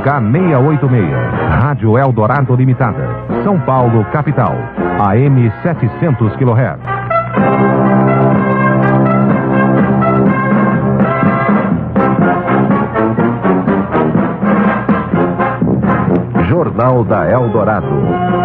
YK686. Rádio Eldorado Limitada. São Paulo, capital. AM 700 kHz. Jornal da Eldorado.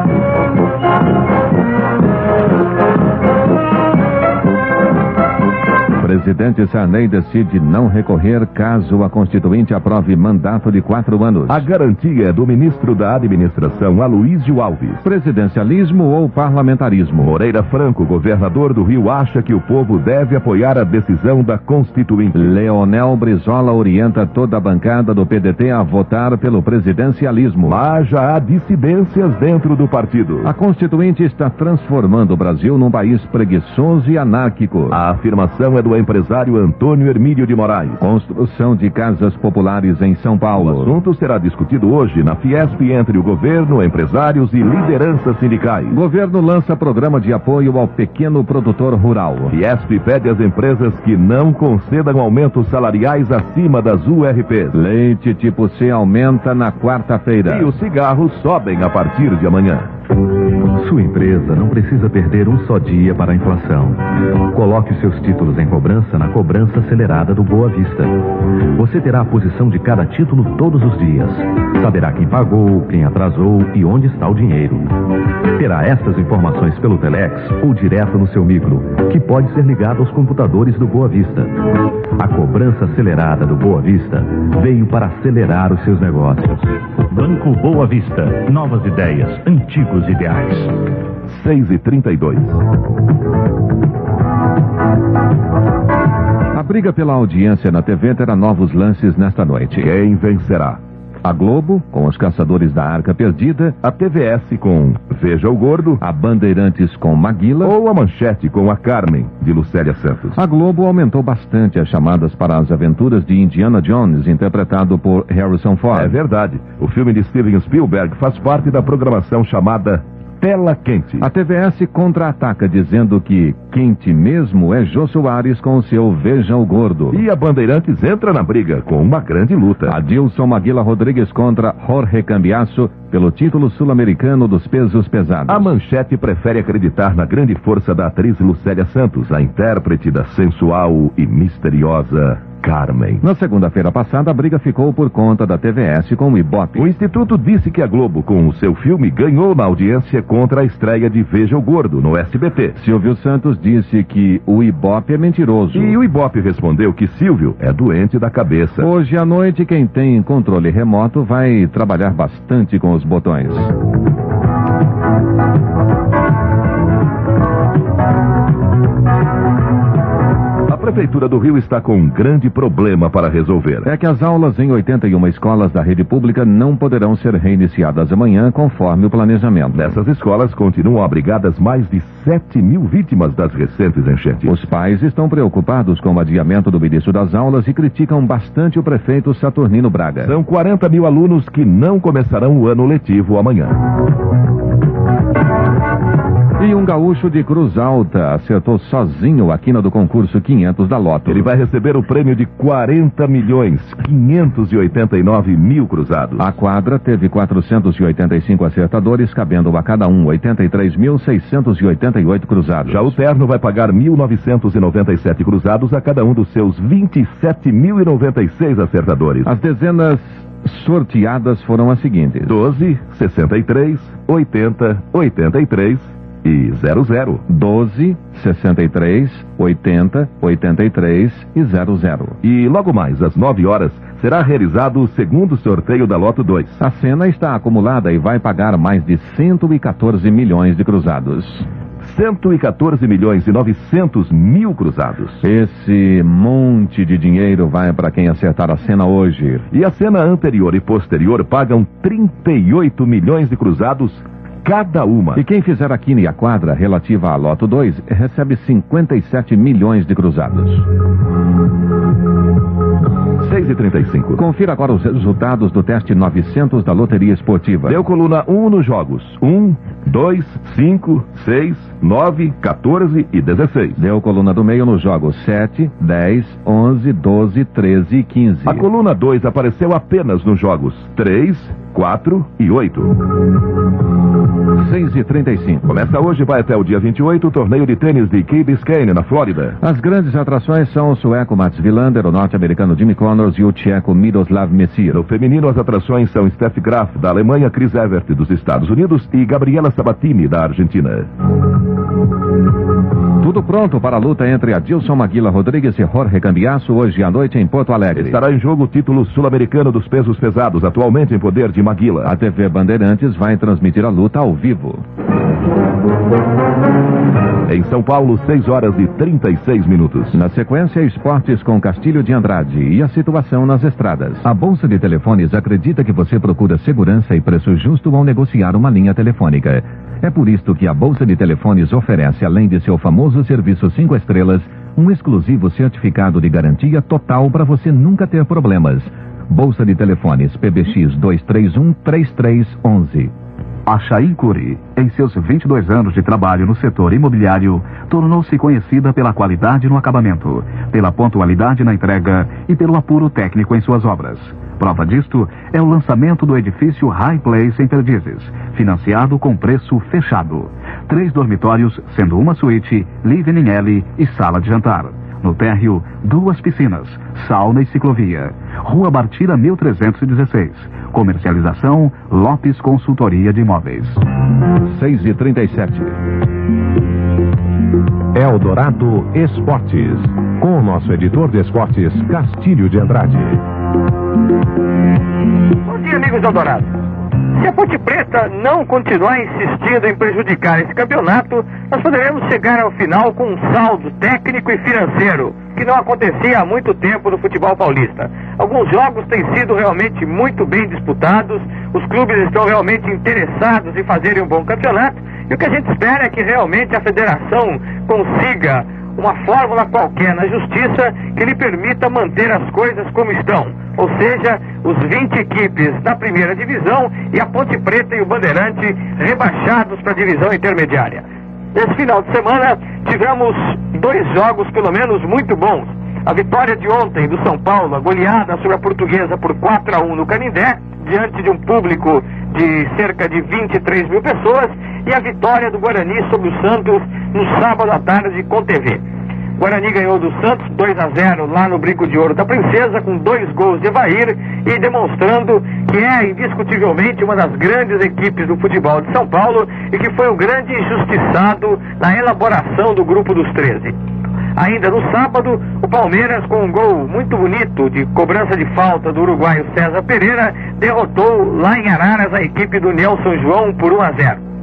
Presidente Sarney decide não recorrer caso a Constituinte aprove mandato de quatro anos. A garantia é do ministro da Administração, Aloysio Alves. Presidencialismo ou parlamentarismo? Moreira Franco, governador do Rio, acha que o povo deve apoiar a decisão da Constituinte. Leonel Brizola orienta toda a bancada do PDT a votar pelo presidencialismo. Mas já há dissidências dentro do partido. A Constituinte está transformando o Brasil num país preguiçoso e anárquico. A afirmação é do empresário Antônio Hermílio de Moraes. Construção de casas populares em São Paulo. O assunto será discutido hoje na Fiesp entre o governo, empresários e lideranças sindicais. Governo lança programa de apoio ao pequeno produtor rural. Fiesp pede às empresas que não concedam aumentos salariais acima das URPs. Leite tipo C aumenta na quarta-feira. E os cigarros sobem a partir de amanhã. Sua empresa não precisa perder um só dia para a inflação. Coloque os seus títulos em cobrança na cobrança acelerada do Boa Vista. Você terá a posição de cada título todos os dias. Saberá quem pagou, quem atrasou e onde está o dinheiro. Terá estas informações pelo Telex ou direto no seu micro, que pode ser ligado aos computadores do Boa Vista. A cobrança acelerada do Boa Vista veio para acelerar os seus negócios. Banco Boa Vista. Novas ideias, antigos ideais. 6 e 32 A briga pela audiência na TV terá novos lances nesta noite. Quem vencerá? A Globo, com os Caçadores da Arca Perdida, A TVS com Veja o Gordo a Bandeirantes com Maguila. ou a Manchete com a Carmen, de Lucélia Santos. A Globo aumentou bastante as chamadas para as aventuras de Indiana Jones, interpretado por Harrison Ford. É verdade. O filme de Steven Spielberg faz parte da programação chamada Tela Quente. A TVS contra-ataca dizendo que quente mesmo é Jô Soares com o seu Veja o Gordo. E a Bandeirantes entra na briga com uma grande luta. Adilson Maguila Rodrigues contra Jorge Cambiasso pelo título sul-americano dos pesos pesados. A Manchete prefere acreditar na grande força da atriz Lucélia Santos, a intérprete da sensual e misteriosa Carmen. Na segunda-feira passada, a briga ficou por conta da TVS com o Ibope. O Instituto disse que a Globo, com o seu filme, ganhou na audiência contra a estreia de Veja o Gordo no SBT. Silvio Santos disse que o Ibope é mentiroso. E o Ibope respondeu que Silvio é doente da cabeça. Hoje à noite, quem tem controle remoto vai trabalhar bastante com os botões. Prefeitura do Rio está com um grande problema para resolver. É que as aulas em 81 escolas da rede pública não poderão ser reiniciadas amanhã, conforme o planejamento. Nessas escolas continuam abrigadas mais de 7 mil vítimas das recentes enchentes. Os pais estão preocupados com o adiamento do início das aulas e criticam bastante o prefeito Saturnino Braga. São 40 mil alunos que não começarão o ano letivo amanhã. Um gaúcho de Cruz Alta acertou sozinho a quina do concurso 500 da Loto. Ele vai receber o prêmio de 40 milhões 589 mil cruzados. A quadra teve 485 acertadores, cabendo a cada um 83.688 cruzados. Já o Terno vai pagar 1.997 cruzados a cada um dos seus 27.096 acertadores. As dezenas sorteadas foram as seguintes: 12, 63, 80, 83 e 00. 12, 63, 80, 83 e 00. E logo mais, às 9 horas, será realizado o segundo sorteio da Loto 2. A cena está acumulada e vai pagar mais de 114 milhões de cruzados. 114 milhões e 900 mil cruzados. Esse monte de dinheiro vai para quem acertar a cena hoje. E a cena anterior e posterior pagam 38 milhões de cruzados cada uma. E quem fizer a quina e a quadra relativa à Loto 2 recebe 57 milhões de cruzados. 6 6h35. Confira agora os resultados do teste 900 da Loteria Esportiva. Deu coluna 1 nos jogos. 1, 2, 5, 6, 9, 14 e 16. Deu coluna do meio nos jogos 7, 10, 11, 12, 13 e 15. A coluna 2 apareceu apenas nos jogos 3, 4 e 8. 6 e 35. Começa hoje e vai até o dia 28 o torneio de tênis de Key Biscayne, na Flórida. As grandes atrações são o sueco Mats Wilander, o norte-americano Jimmy Connors e o tcheco Miroslav Messir. No feminino, as atrações são Steph Graf, da Alemanha, Chris Evert, dos Estados Unidos e Gabriela Sabatini, da Argentina. Tudo pronto para a luta entre Adilson Maguila Rodrigues e Jorge Cambiasso hoje à noite em Porto Alegre. Estará em jogo o título sul-americano dos pesos pesados, atualmente em poder de Maguila. A TV Bandeirantes vai transmitir a luta ao vivo. Em São Paulo, 6 horas e 36 minutos. Na sequência, esportes com Castilho de Andrade e a situação nas estradas. A Bolsa de Telefones acredita que você procura segurança e preço justo ao negociar uma linha telefônica. É por isto que a Bolsa de Telefones oferece, além de seu famoso serviço 5 estrelas, um exclusivo certificado de garantia total para você nunca ter problemas. Bolsa de Telefones PBX 231 3311. A Chain em seus 22 anos de trabalho no setor imobiliário, tornou-se conhecida pela qualidade no acabamento, pela pontualidade na entrega e pelo apuro técnico em suas obras. Prova disto é o lançamento do edifício High Place em Perdizes, financiado com preço fechado. Três dormitórios, sendo uma suíte, living L e sala de jantar. No térreo, duas piscinas, sauna e ciclovia. Rua Bartira 1316. Comercialização Lopes Consultoria de Imóveis. 6 e 37. Eldorado Esportes, com o nosso editor de esportes, Castilho de Andrade. Bom dia, amigos do Eldorado. Se a Ponte Preta não continuar insistindo em prejudicar esse campeonato, nós poderemos chegar ao final com um saldo técnico e financeiro, que não acontecia há muito tempo no futebol paulista. Alguns jogos têm sido realmente muito bem disputados, os clubes estão realmente interessados em fazerem um bom campeonato, e o que a gente espera é que realmente a federação consiga uma fórmula qualquer na justiça que lhe permita manter as coisas como estão. Ou seja, os 20 equipes da primeira divisão e a Ponte Preta e o Bandeirante rebaixados para a divisão intermediária. Esse final de semana tivemos dois jogos, pelo menos, muito bons. A vitória de ontem do São Paulo, a goleada sobre a portuguesa por 4 a 1 no Canindé, diante de um público de cerca de 23 mil pessoas, e a vitória do Guarani sobre o Santos no sábado à tarde com TV. Guarani ganhou do Santos 2 a 0 lá no Brinco de Ouro da Princesa, com dois gols de Evair e demonstrando que é indiscutivelmente uma das grandes equipes do futebol de São Paulo e que foi um grande injustiçado na elaboração do grupo dos 13. Ainda no sábado, o Palmeiras, com um gol muito bonito de cobrança de falta do uruguaio César Pereira, derrotou lá em Araras a equipe do Nelson João por 1 a 0.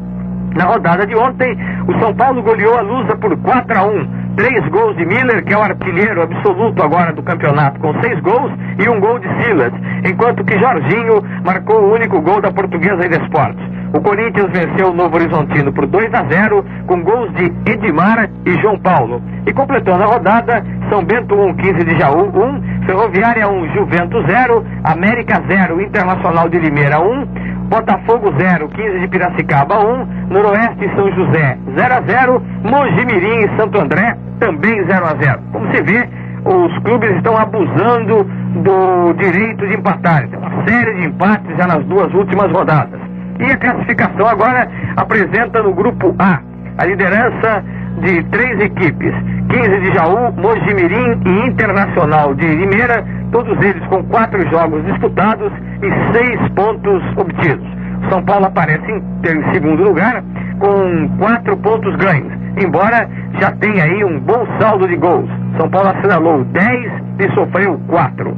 Na rodada de ontem, o São Paulo goleou a Lusa por 4 a 1. Três gols de Miller, que é o artilheiro absoluto agora do campeonato, com seis gols e um gol de Silas, enquanto que Jorginho marcou o único gol da Portuguesa de Esportes. O Corinthians venceu o Novo Horizontino por 2 a 0, com gols de Edmar e João Paulo. E completando a rodada, São Bento 1, 15 de Jaú 1, Ferroviária 1, Juventus 0, América 0, Internacional de Limeira 1, Botafogo 0, 15 de Piracicaba 1, Noroeste São José 0 a 0, Mojimirim e Santo André também 0 a 0. Como se vê, os clubes estão abusando do direito de empatar. Tem uma série de empates já nas duas últimas rodadas. E a classificação agora apresenta no grupo A a liderança de três equipes: 15 de Jaú, Mojimirim e Internacional de Limeira, todos eles com quatro jogos disputados e seis pontos obtidos. São Paulo aparece em, segundo lugar com quatro pontos ganhos, embora já tenha aí um bom saldo de gols. São Paulo assinalou 10 e sofreu 4.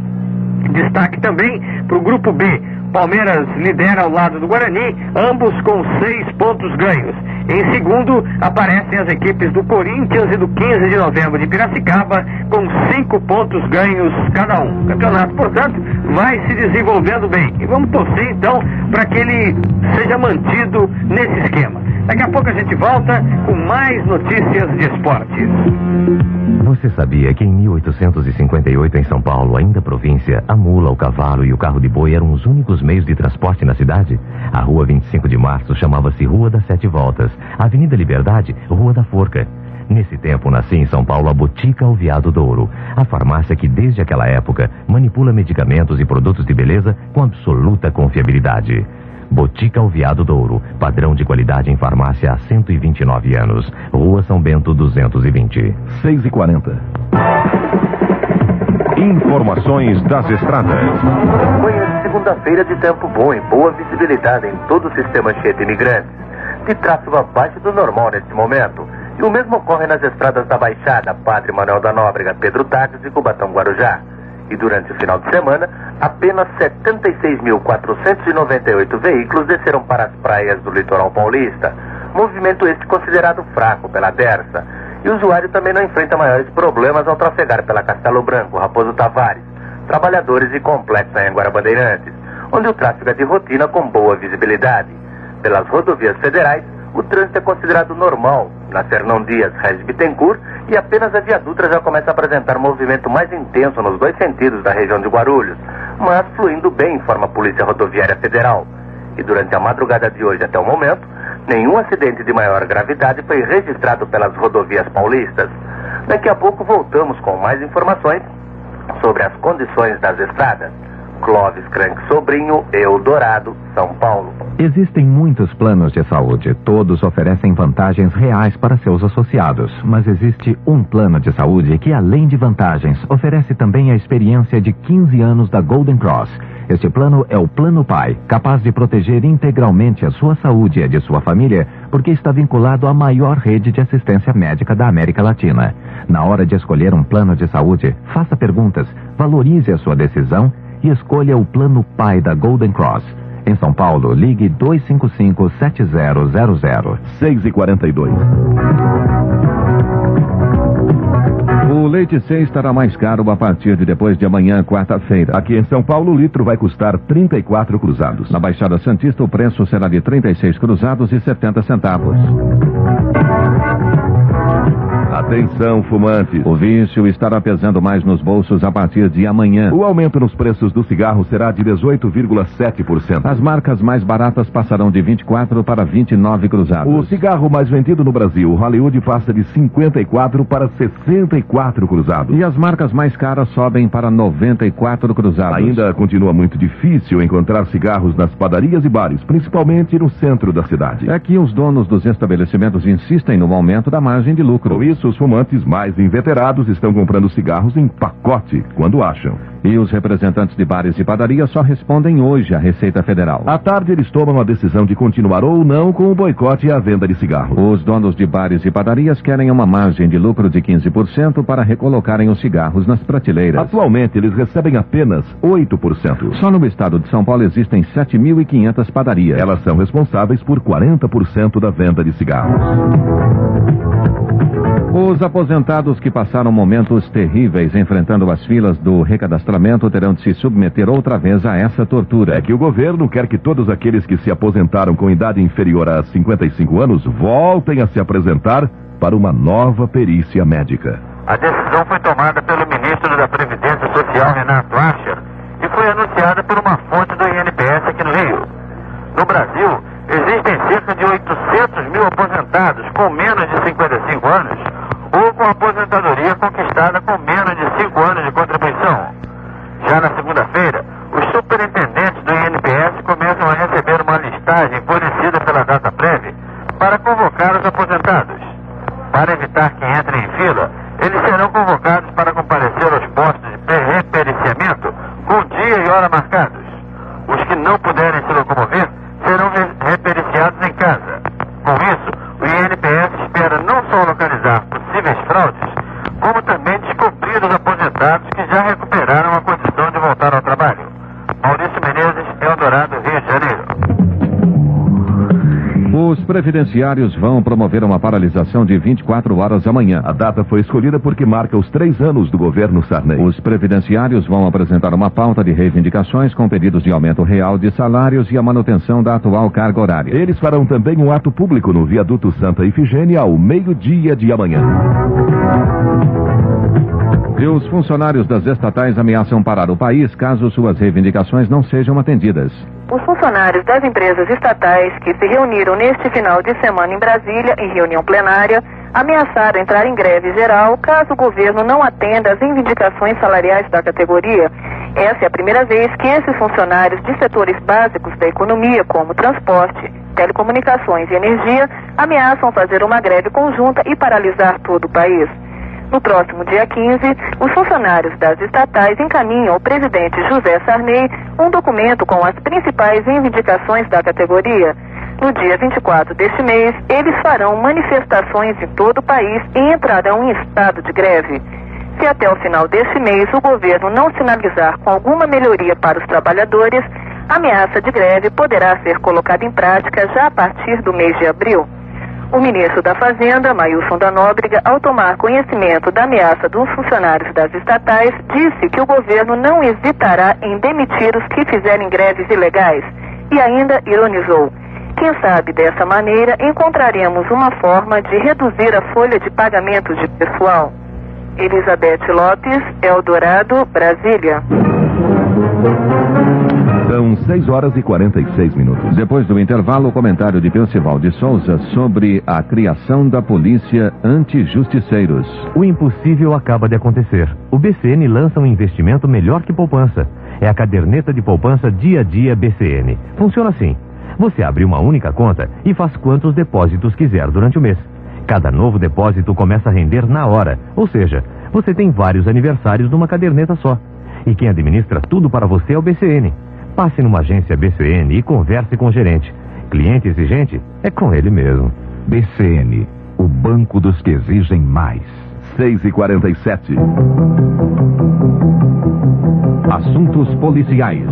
Destaque também para o grupo B. Palmeiras lidera ao lado do Guarani, ambos com seis pontos ganhos. Em segundo, aparecem as equipes do Corinthians e do 15 de novembro de Piracicaba, com cinco pontos ganhos cada um. O campeonato, portanto, vai se desenvolvendo bem. E vamos torcer, então, para que ele seja mantido nesse esquema. Daqui a pouco a gente volta com mais notícias de esportes. Você sabia que em 1858 em São Paulo, ainda província, a mula, o cavalo e o carro de boi eram os únicos meios de transporte na cidade? A rua 25 de março chamava-se Rua das Sete Voltas, Avenida Liberdade, Rua da Forca. Nesse tempo nascia em São Paulo a Botica Alviado Douro, a farmácia que desde aquela época manipula medicamentos e produtos de beleza com absoluta confiabilidade. Botica Alviado Douro, padrão de qualidade em farmácia há 129 anos. Rua São Bento 220. 6 e 40 Informações das estradas. Manhã de segunda-feira de tempo bom e boa visibilidade em todo o sistema cheio de imigrantes. De tráfego abaixo do normal neste momento. E o mesmo ocorre nas estradas da Baixada, Padre Manuel da Nóbrega, Pedro Tardes e Cubatão Guarujá. E durante o final de semana, apenas 76.498 veículos desceram para as praias do litoral paulista. Movimento este considerado fraco pela Dersa. E o usuário também não enfrenta maiores problemas ao trafegar pela Castelo Branco, Raposo Tavares, Trabalhadores e Complexo em Anguara Bandeirantes, onde o tráfego é de rotina com boa visibilidade. Pelas rodovias federais, o trânsito é considerado normal na Fernão Dias, Regis Bittencourt, e apenas a Via Dutra já começa a apresentar movimento mais intenso nos dois sentidos da região de Guarulhos, mas fluindo bem, informa a Polícia Rodoviária Federal. E durante a madrugada de hoje até o momento, nenhum acidente de maior gravidade foi registrado pelas rodovias paulistas. Daqui a pouco voltamos com mais informações sobre as condições das estradas. Clóvis Crank Sobrinho, Eldorado, São Paulo. Existem muitos planos de saúde. Todos oferecem vantagens reais para seus associados. Mas existe um plano de saúde que, além de vantagens, oferece também a experiência de 15 anos da Golden Cross. Este plano é o Plano Pai, capaz de proteger integralmente a sua saúde e a de sua família, porque está vinculado à maior rede de assistência médica da América Latina. Na hora de escolher um plano de saúde, faça perguntas, valorize a sua decisão e escolha o Plano Pai da Golden Cross. Em São Paulo, ligue 255-7000. 6 e 42 O leite C estará mais caro a partir de depois de amanhã, quarta-feira. Aqui em São Paulo, o litro vai custar 34 cruzados. Na Baixada Santista, o preço será de 36 cruzados e 70 centavos. Atenção, fumantes. O vício estará pesando mais nos bolsos a partir de amanhã. O aumento nos preços do cigarro será de 18,7%. As marcas mais baratas passarão de 24 para 29 cruzados. O cigarro mais vendido no Brasil, o Hollywood, passa de 54 para 64 cruzados. E as marcas mais caras sobem para 94 cruzados. Ainda continua muito difícil encontrar cigarros nas padarias e bares, principalmente no centro da cidade. É que os donos dos estabelecimentos insistem no aumento da margem de lucro. Com isso, os fumantes mais inveterados estão comprando cigarros em pacote quando acham. E os representantes de bares e padarias só respondem hoje à Receita Federal. À tarde, eles tomam a decisão de continuar ou não com o boicote e a venda de cigarros. Os donos de bares e padarias querem uma margem de lucro de 15% para recolocarem os cigarros nas prateleiras. Atualmente, eles recebem apenas 8%. Só no estado de São Paulo existem 7.500 padarias. Elas são responsáveis por 40% da venda de cigarros. Os aposentados que passaram momentos terríveis enfrentando as filas do recadastramento terão de se submeter outra vez a essa tortura. É que o governo quer que todos aqueles que se aposentaram com idade inferior a 55 anos voltem a se apresentar para uma nova perícia médica. A decisão foi tomada pelo ministro da Previdência Social, Renato Ascher, e foi anunciada por uma fonte do INPS aqui no Rio. No Brasil, existem cerca de 800 mil aposentados com menos de 55 anos ou com aposentadoria conquistada com menos de 5 anos de contribuição. Já na segunda-feira, os superintendentes do INPS começam a receber uma listagem fornecida pela DataPrev para convocar os aposentados. Para evitar que entrem em fila, eles serão convocados para comparecer aos postos de repericiamento com dia e hora marcados. Os que não puderem se locomover repericiados em casa. Com isso, o INPS espera não só localizar possíveis fraudes, como também descobrir os aposentados que já recuperaram a condição de voltar ao trabalho. Maurício Menezes, Eldorado, Rio de Janeiro. Os previdenciários vão promover uma paralisação de 24 horas amanhã. A data foi escolhida porque marca os três anos do governo Sarney. Os previdenciários vão apresentar uma pauta de reivindicações com pedidos de aumento real de salários e a manutenção da atual carga horária. Eles farão também um ato público no viaduto Santa Ifigênia ao meio-dia de amanhã. E os funcionários das estatais ameaçam parar o país caso suas reivindicações não sejam atendidas. Os funcionários das empresas estatais que se reuniram neste final de semana em Brasília, em reunião plenária, ameaçaram entrar em greve geral caso o governo não atenda às reivindicações salariais da categoria. Essa é a primeira vez que esses funcionários de setores básicos da economia, como transporte, telecomunicações e energia, ameaçam fazer uma greve conjunta e paralisar todo o país. No próximo dia 15, os funcionários das estatais encaminham ao presidente José Sarney um documento com as principais reivindicações da categoria. No dia 24 deste mês, eles farão manifestações em todo o país e entrarão em estado de greve. Se até o final deste mês o governo não sinalizar com alguma melhoria para os trabalhadores, a ameaça de greve poderá ser colocada em prática já a partir do mês de abril. O ministro da Fazenda, Mailson da Nóbrega, ao tomar conhecimento da ameaça dos funcionários das estatais, disse que o governo não hesitará em demitir os que fizerem greves ilegais e ainda ironizou. Quem sabe dessa maneira encontraremos uma forma de reduzir a folha de pagamento de pessoal. Elizabeth Lopes, Eldorado, Brasília. São 6 horas e 46 minutos. Depois do intervalo, o comentário de Percival de Souza sobre a criação da polícia anti-justiceiros. O impossível acaba de acontecer. O BCN lança um investimento melhor que poupança. É a caderneta de poupança Dia a Dia BCN. Funciona assim. Você abre uma única conta e faz quantos depósitos quiser durante o mês. Cada novo depósito começa a render na hora, ou seja, você tem vários aniversários numa caderneta só. E quem administra tudo para você é o BCN. Passe numa agência BCN e converse com o gerente. Cliente exigente é com ele mesmo. BCN, o banco dos que exigem mais. 6 e 47 Assuntos policiais.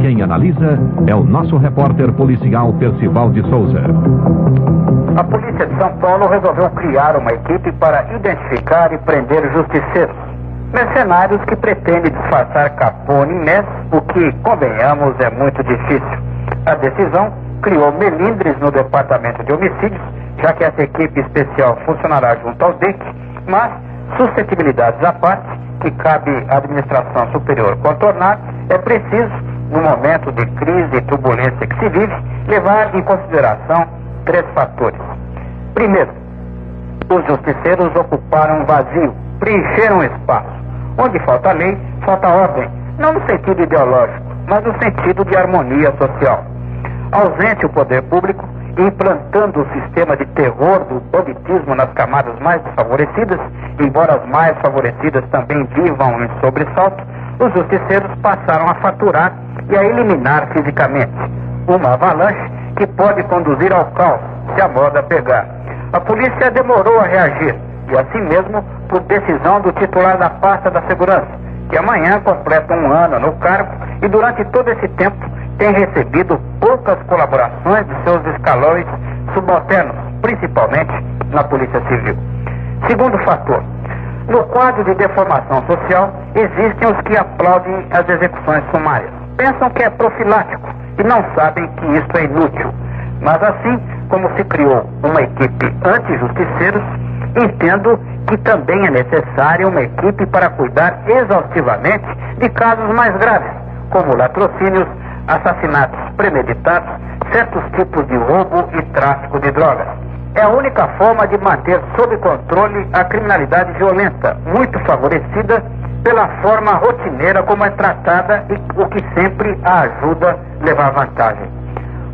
Quem analisa é o nosso repórter policial Percival de Souza. A polícia de São Paulo resolveu criar uma equipe para identificar e prender justiceiros. Mercenários que pretendem disfarçar Capone e Mess, o que, convenhamos, é muito difícil. A decisão criou melindres no departamento de homicídios, já que essa equipe especial funcionará junto ao DEC, mas suscetibilidades à parte, que cabe à administração superior contornar, é preciso, no momento de crise e turbulência que se vive, levar em consideração três fatores. Primeiro, os justiceiros ocuparam um vazio, preencheram espaço. Onde falta lei, falta ordem, não no sentido ideológico, mas no sentido de harmonia social. Ausente o poder público, implantando o sistema de terror do banditismo nas camadas mais desfavorecidas, embora as mais favorecidas também vivam em sobressalto, os justiceiros passaram a faturar e a eliminar fisicamente. Uma avalanche que pode conduzir ao caos se a moda pegar. A polícia demorou a reagir e, assim mesmo, por decisão do titular da pasta da segurança, que amanhã completa um ano no cargo e durante todo esse tempo tem recebido poucas colaborações de seus escalões subalternos, principalmente na Polícia Civil. Segundo fator, no quadro de deformação social, existem os que aplaudem as execuções sumárias. Pensam que é profilático e não sabem que isso é inútil. Mas assim como se criou uma equipe anti-justiceiros, entendo que também é necessária uma equipe para cuidar exaustivamente de casos mais graves, como latrocínios, assassinatos premeditados, certos tipos de roubo e tráfico de drogas. É a única forma de manter sob controle a criminalidade violenta, muito favorecida pela forma rotineira como é tratada e o que sempre a ajuda a levar vantagem.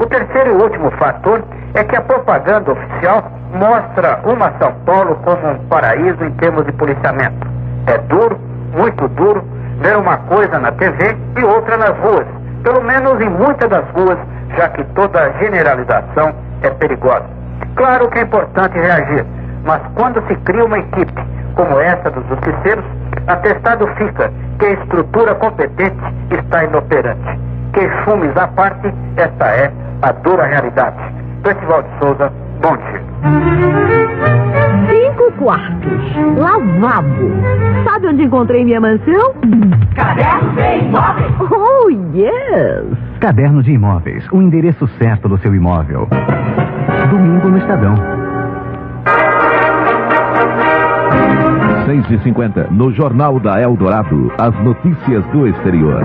O terceiro e último fator é que a propaganda oficial mostra uma São Paulo como um paraíso em termos de policiamento. É duro, muito duro, ver uma coisa na TV e outra nas ruas. Pelo menos em muitas das ruas, já que toda generalização é perigosa. Claro que é importante reagir, mas quando se cria uma equipe como essa dos justiceiros, atestado fica que a estrutura competente está inoperante. Queixumes à parte, esta é a dura realidade. Festival de Souza, bom dia. Cinco quartos, lavabo. Sabe onde encontrei minha mansão? Caderno de Imóveis. Oh, yes! Caderno de Imóveis, o endereço certo do seu imóvel. Domingo no Estadão. 6 e 50 no Jornal da Eldorado, as notícias do exterior.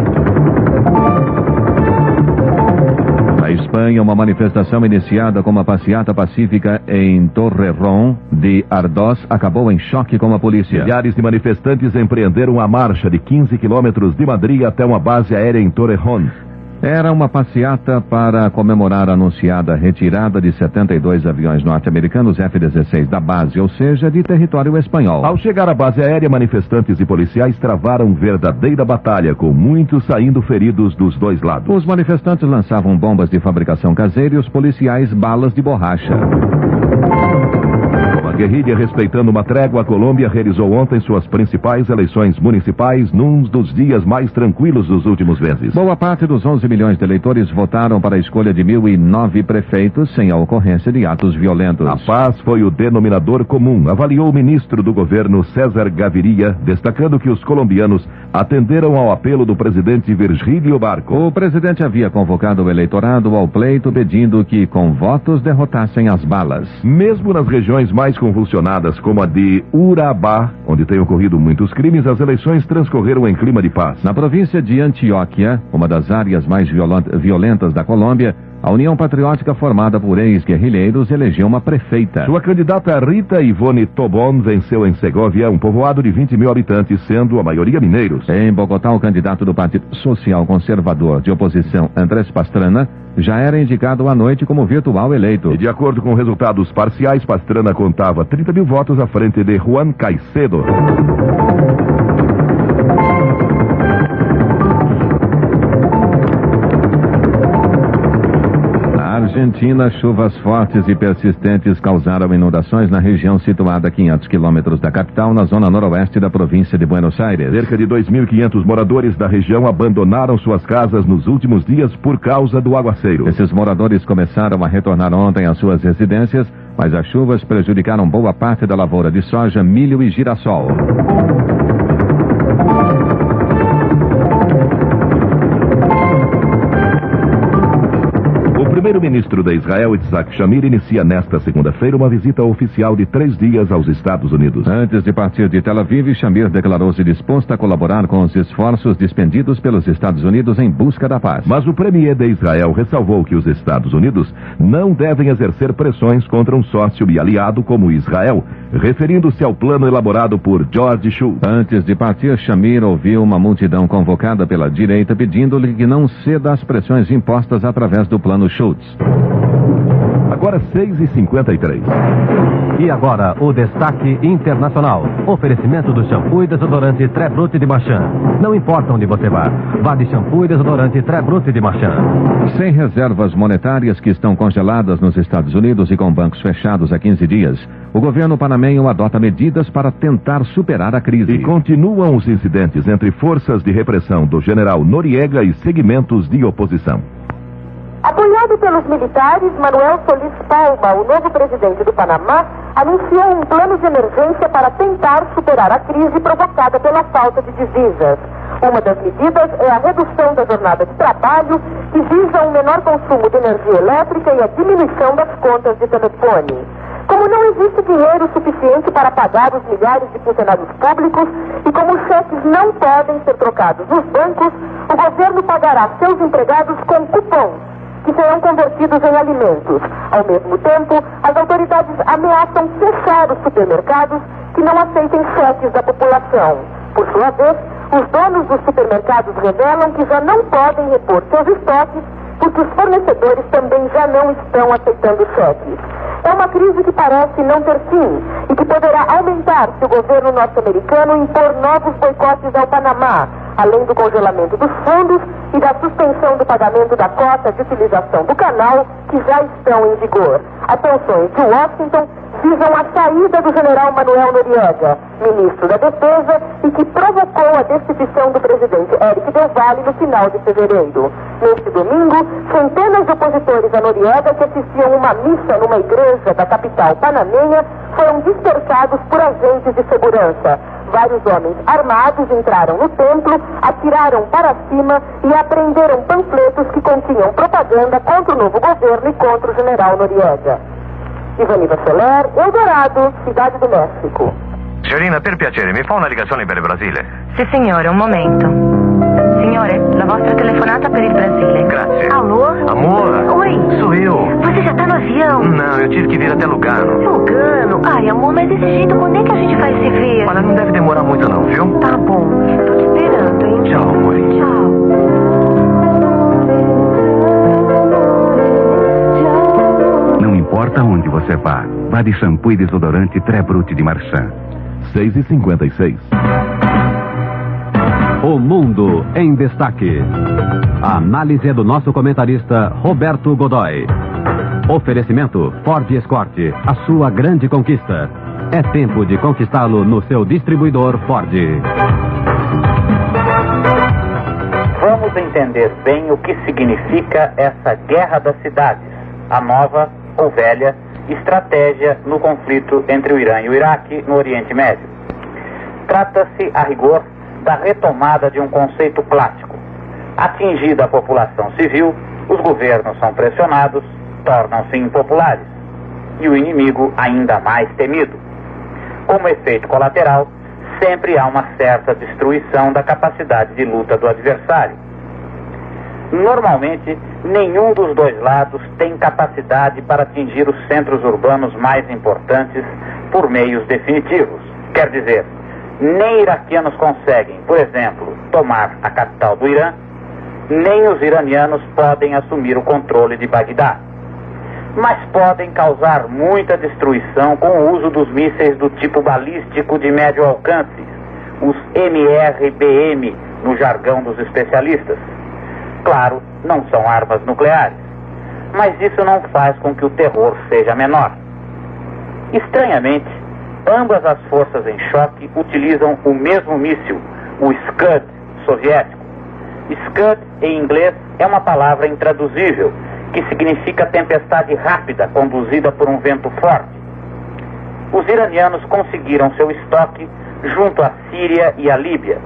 Na Espanha, uma manifestação iniciada com uma passeata pacífica em Torreón de Ardós acabou em choque com a polícia. Milhares de manifestantes empreenderam a marcha de 15 quilômetros de Madrid até uma base aérea em Torreón. Era uma passeata para comemorar a anunciada retirada de 72 aviões norte-americanos F-16 da base, ou seja, de território espanhol. Ao chegar à base aérea, manifestantes e policiais travaram verdadeira batalha, com muitos saindo feridos dos dois lados. Os manifestantes lançavam bombas de fabricação caseira e os policiais balas de borracha. Guerrilha respeitando uma trégua, a Colômbia realizou ontem suas principais eleições municipais num dos dias mais tranquilos dos últimos meses. Boa parte dos 11 milhões de eleitores votaram para a escolha de 1.009 prefeitos sem a ocorrência de atos violentos. A paz foi o denominador comum, avaliou o ministro do governo César Gaviria, destacando que os colombianos atenderam ao apelo do presidente Virgílio Barco. O presidente havia convocado o eleitorado ao pleito pedindo que, com votos, derrotassem as balas. Mesmo nas regiões mais convulsionadas, como a de Urabá, onde têm ocorrido muitos crimes, as eleições transcorreram em clima de paz. Na província de Antioquia, uma das áreas mais violentas da Colômbia, a União Patriótica, formada por ex-guerrilheiros, elegeu uma prefeita. Sua candidata Rita Ivone Tobon venceu em Segovia, um povoado de 20 mil habitantes, sendo a maioria mineiros. Em Bogotá, o candidato do Partido Social Conservador de oposição, Andrés Pastrana, já era indicado à noite como virtual eleito. E de acordo com resultados parciais, Pastrana contava 30 mil votos à frente de Juan Caicedo. Argentina, chuvas fortes e persistentes causaram inundações na região situada a 500 quilômetros da capital, na zona noroeste da província de Buenos Aires. Cerca de 2.500 moradores da região abandonaram suas casas nos últimos dias por causa do aguaceiro. Esses moradores começaram a retornar ontem às suas residências, mas as chuvas prejudicaram boa parte da lavoura de soja, milho e girassol. Primeiro-ministro de Israel, Isaac Shamir, inicia nesta segunda-feira uma visita oficial de três dias aos Estados Unidos. Antes de partir de Tel Aviv, Shamir declarou-se disposto a colaborar com os esforços despendidos pelos Estados Unidos em busca da paz. Mas o premier de Israel ressalvou que os Estados Unidos não devem exercer pressões contra um sócio e aliado como Israel, referindo-se ao plano elaborado por George Shultz. Antes de partir, Shamir ouviu uma multidão convocada pela direita pedindo-lhe que não ceda às pressões impostas através do plano Schultz. Agora 6h53. E agora, o destaque internacional. Oferecimento do shampoo e desodorante Trebrute de Marchand. Não importa onde você vá, vá de shampoo e desodorante Trebrute de Marchand. Sem reservas monetárias que estão congeladas nos Estados Unidos e com bancos fechados há 15 dias, o governo panamenho adota medidas para tentar superar a crise. E continuam os incidentes entre forças de repressão do general Noriega e segmentos de oposição. Apoiado pelos militares, Manuel Solis Palma, o novo presidente do Panamá, anunciou um plano de emergência para tentar superar a crise provocada pela falta de divisas. Uma das medidas é a redução da jornada de trabalho, que visa um menor consumo de energia elétrica e a diminuição das contas de telefone. Como não existe dinheiro suficiente para pagar os milhares de funcionários públicos e como os cheques não podem ser trocados nos bancos, o governo pagará seus empregados com cupons que serão convertidos em alimentos. Ao mesmo tempo, as autoridades ameaçam fechar os supermercados que não aceitem cheques da população. Por sua vez, os donos dos supermercados revelam que já não podem repor seus estoques porque os fornecedores também já não estão aceitando cheques. É uma crise que parece não ter fim e que poderá aumentar se o governo norte-americano impor novos boicotes ao Panamá, além do congelamento dos fundos e da suspensão do pagamento da cota de utilização do canal, que já estão em vigor. Atenções de Washington visam a saída do general Manuel Noriega, ministro da Defesa, e que provocou a destituição do presidente Eric Del Valle no final de fevereiro. Neste domingo, centenas de opositores a Noriega que assistiam uma missa numa igreja da capital panamenha foram dispersados por agentes de segurança. Vários homens armados entraram no templo, atiraram para cima e apreenderam panfletos que continham propaganda contra o novo governo e contra o general Noriega. Ivaniva Soler, Eldorado, Cidade do México. Signorina, per piacere, mi fa una ligazione per il Brasile? Sì, signore, un momento. Signore, la vostra telefonata per il Brasile. Grazie. Alô? Amor? Oi. Sou eu. Você já tá no avião? Não, eu tive que vir até Lugano. Lugano? Ai, amor, mas desse jeito, quando é que a gente vai se ver? Olha, não deve demorar muito não, viu? Tá bom. Tô te esperando, hein? Tchau, amorinho. Não importa onde você vá, vá de shampoo e desodorante Trebrute de Marchand. 6 e 56. O Mundo em Destaque. A análise é do nosso comentarista Roberto Godoy. Oferecimento Ford Escort, a sua grande conquista. É tempo de conquistá-lo no seu distribuidor Ford. Vamos entender bem o que significa essa guerra das cidades, a nova ou velha estratégia no conflito entre o Irã e o Iraque no Oriente Médio. Trata-se, a rigor, da retomada de um conceito clássico. Atingida a população civil, os governos são pressionados, tornam-se impopulares e o inimigo ainda mais temido. Como efeito colateral, sempre há uma certa destruição da capacidade de luta do adversário. Normalmente, nenhum dos dois lados tem capacidade para atingir os centros urbanos mais importantes por meios definitivos. Quer dizer, nem iraquianos conseguem, por exemplo, tomar a capital do Irã, nem os iranianos podem assumir o controle de Bagdá. Mas podem causar muita destruição com o uso dos mísseis do tipo balístico de médio alcance, os MRBM, no jargão dos especialistas. Claro, não são armas nucleares, mas isso não faz com que o terror seja menor. Estranhamente, ambas as forças em choque utilizam o mesmo míssil, o Scud soviético. Scud, em inglês, é uma palavra intraduzível, que significa tempestade rápida conduzida por um vento forte. Os iranianos conseguiram seu estoque junto à Síria e à Líbia.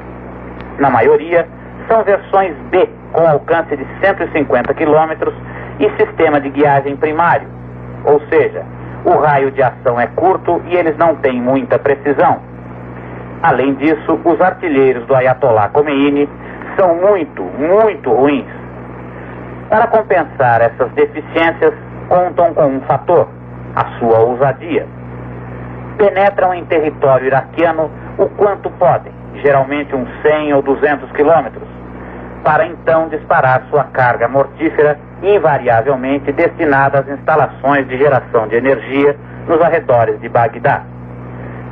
Na maioria, são versões B, com alcance de 150 quilômetros e sistema de guiagem primário, ou seja, o raio de ação é curto e eles não têm muita precisão. Além disso, os artilheiros do Ayatollah Khomeini são muito, muito ruins. Para compensar essas deficiências, contam com um fator, a sua ousadia. Penetram em território iraquiano o quanto podem, geralmente uns 100 ou 200 quilômetros, para então disparar sua carga mortífera, invariavelmente destinada às instalações de geração de energia nos arredores de Bagdá.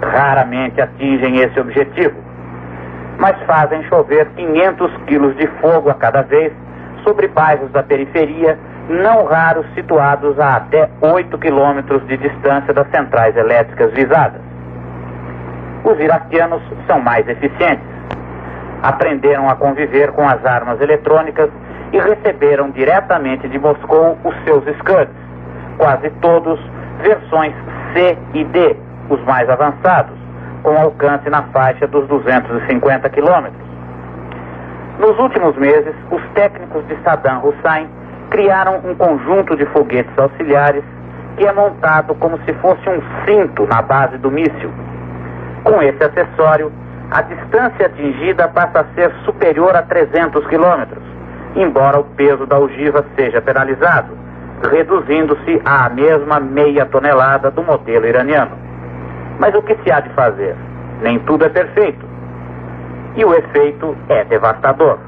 Raramente atingem esse objetivo, mas fazem chover 500 quilos de fogo a cada vez sobre bairros da periferia, não raros situados a até 8 quilômetros de distância das centrais elétricas visadas. Os iraquianos são mais eficientes. Aprenderam a conviver com as armas eletrônicas e receberam diretamente de Moscou os seus Scuds, quase todos versões C e D, os mais avançados, com alcance na faixa dos 250 quilômetros. Nos últimos meses, os técnicos de Saddam Hussein criaram um conjunto de foguetes auxiliares que é montado como se fosse um cinto na base do míssil. Com esse acessório, a distância atingida passa a ser superior a 300 quilômetros, embora o peso da ogiva seja penalizado, reduzindo-se à mesma meia tonelada do modelo iraniano. Mas o que se há de fazer? Nem tudo é perfeito. E o efeito é devastador.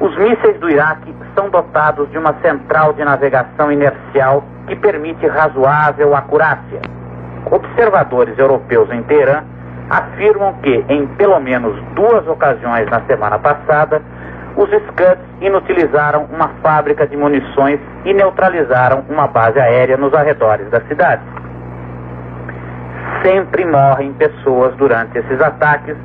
Os mísseis do Iraque são dotados de uma central de navegação inercial que permite razoável acurácia. Observadores europeus em Teherã afirmam que, em pelo menos duas ocasiões na semana passada, os Scuds inutilizaram uma fábrica de munições e neutralizaram uma base aérea nos arredores da cidade. Sempre morrem pessoas durante esses ataques,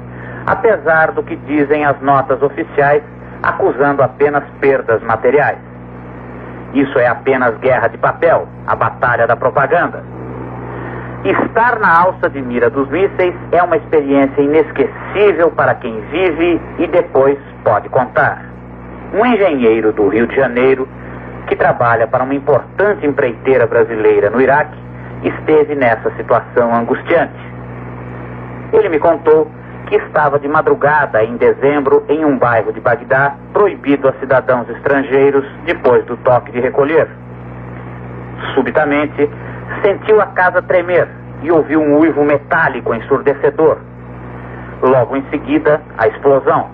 apesar do que dizem as notas oficiais, acusando apenas perdas materiais. Isso é apenas guerra de papel, a batalha da propaganda. Estar na alça de mira dos mísseis é uma experiência inesquecível para quem vive e depois pode contar. Um engenheiro do Rio de Janeiro, que trabalha para uma importante empreiteira brasileira no Iraque, esteve nessa situação angustiante. Ele me contou que estava de madrugada em dezembro em um bairro de Bagdá, proibido a cidadãos estrangeiros depois do toque de recolher. Subitamente, sentiu a casa tremer e ouviu um uivo metálico ensurdecedor. Logo em seguida, a explosão.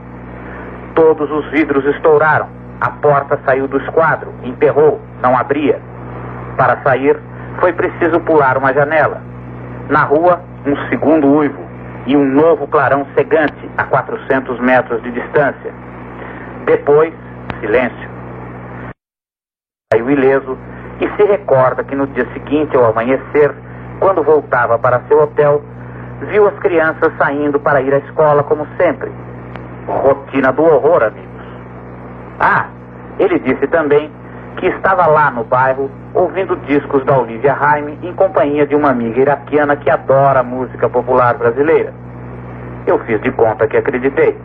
Todos os vidros estouraram. A porta saiu do esquadro, emperrou, não abria. Para sair, foi preciso pular uma janela. Na rua, um segundo uivo e um novo clarão cegante a 400 metros de distância. Depois, silêncio. Saiu ileso e se recorda que no dia seguinte, ao amanhecer, quando voltava para seu hotel, viu as crianças saindo para ir à escola como sempre. Rotina do horror, amigos. Ah, ele disse também que estava lá no bairro ouvindo discos da Olivia Haim em companhia de uma amiga iraquiana que adora a música popular brasileira. Eu fiz de conta que acreditei.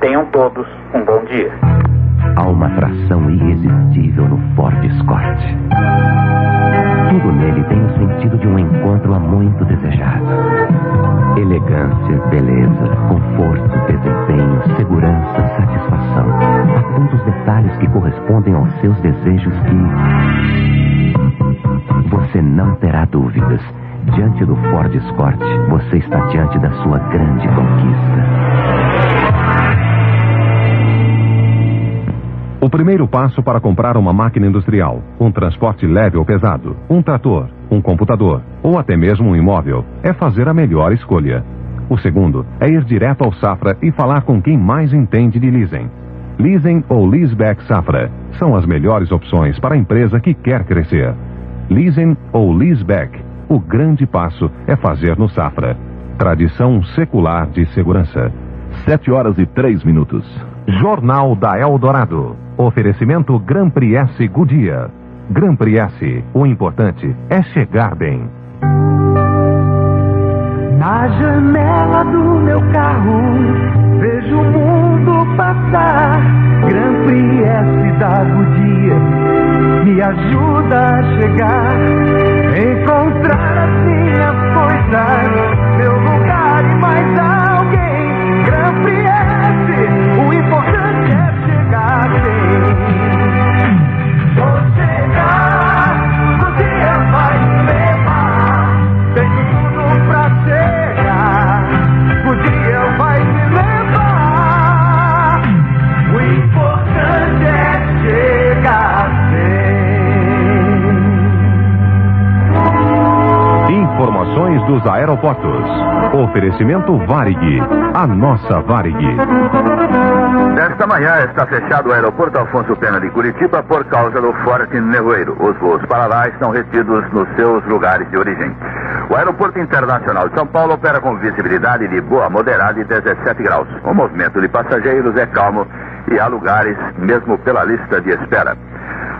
Tenham todos um bom dia. Há uma atração irresistível no Ford Escort. Tudo nele tem o sentido de um encontro há muito desejado. Elegância, beleza, conforto, desempenho, segurança, satisfação. Há tantos detalhes que correspondem aos seus desejos que. Você não terá dúvidas. Diante do Ford Escort, você está diante da sua grande conquista. O primeiro passo para comprar uma máquina industrial, um transporte leve ou pesado, um trator, um computador ou até mesmo um imóvel é fazer a melhor escolha. O segundo é ir direto ao Safra e falar com quem mais entende de leasing. Leasing ou Leaseback Safra são as melhores opções para a empresa que quer crescer. Leasing ou Leaseback, o grande passo é fazer no Safra. Tradição secular de segurança. Sete horas e três minutos. Jornal da Eldorado. Oferecimento Grand Prix S Goodyear. Prix S, o importante é chegar bem. Na janela do meu carro, vejo o mundo passar. Grand Prix S da Goodyear me ajuda a chegar. Encontrar as minhas coisas, meu lugar e mais alguém. Grand Prix S, o importante dos aeroportos. Oferecimento Varig. A nossa Varig. Nesta manhã está fechado o aeroporto Afonso Pena de Curitiba por causa do forte nevoeiro. Os voos para lá estão retidos nos seus lugares de origem. O Aeroporto Internacional de São Paulo opera com visibilidade de boa a moderada e 17 graus. O movimento de passageiros é calmo e há lugares mesmo pela lista de espera.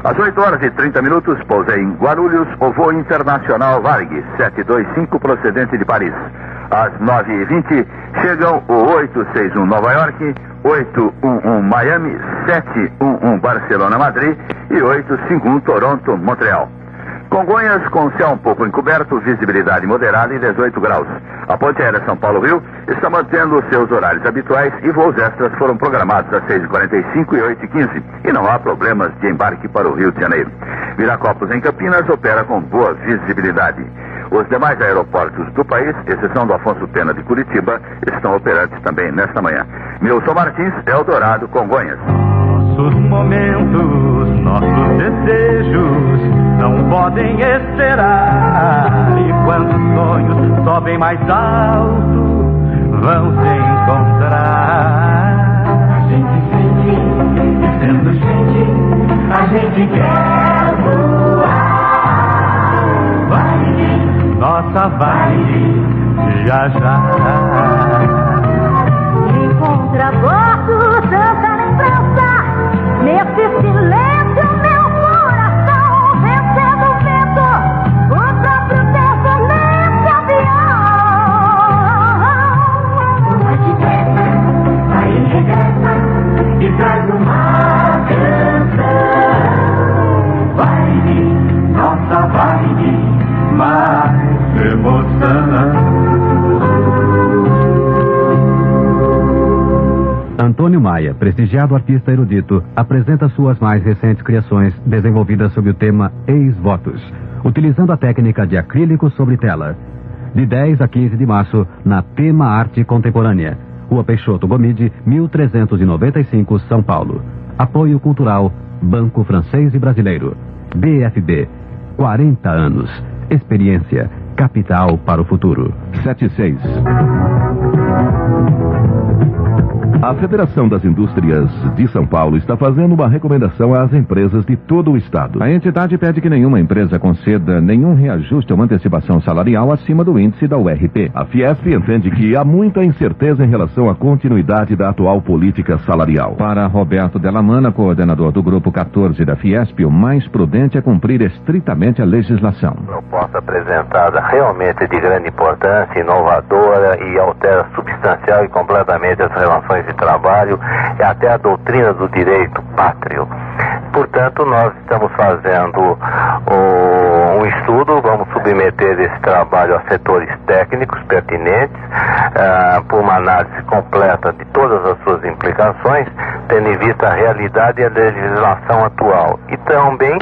Às 8 horas e 30 minutos, pousei em Guarulhos o voo internacional Varg 725 procedente de Paris. Às 9h20 chegam o 861 Nova York, 811 Miami, 711 Barcelona Madrid e 851 Toronto Montreal. Congonhas com céu um pouco encoberto, visibilidade moderada e 18 graus. A ponte aérea São Paulo-Rio está mantendo os seus horários habituais e voos extras foram programados às 6h45 e 8h15 e não há problemas de embarque para o Rio de Janeiro. Viracopos em Campinas opera com boa visibilidade. Os demais aeroportos do país, exceção do Afonso Pena de Curitiba, estão operantes também nesta manhã. Milson Martins, Eldorado, Congonhas. Nossos momentos, nossos desejos não podem esperar. E quando os sonhos sobem mais alto, vão se encontrar. A gente sente, sendo gente, a gente quer voar. Vai Nossa vibe já já. Encontra voto, nossa vibe, mais emoção. Antônio Maia, prestigiado artista erudito, apresenta suas mais recentes criações desenvolvidas sob o tema Ex-Votos, utilizando a técnica de acrílico sobre tela. De 10 a 15 de março, na Tema Arte Contemporânea, Rua Peixoto Gomide, 1395, São Paulo. Apoio Cultural, Banco Francês e Brasileiro. BFB, 40 anos. Experiência, capital para o futuro. 76. A Federação das Indústrias de São Paulo está fazendo uma recomendação às empresas de todo o estado. A entidade pede que nenhuma empresa conceda nenhum reajuste ou antecipação salarial acima do índice da URP. A Fiesp entende que há muita incerteza em relação à continuidade da atual política salarial. Para Roberto Delamana, coordenador do Grupo 14 da Fiesp, o mais prudente é cumprir estritamente a legislação. proposta apresentada realmente é de grande importância, inovadora e altera substancial e completamente as relações de trabalho e até a doutrina do direito pátrio. Portanto, nós estamos fazendo um estudo, vamos submeter esse trabalho a setores técnicos pertinentes, ah, por uma análise completa de todas as suas implicações, tendo em vista a realidade e a legislação atual. E também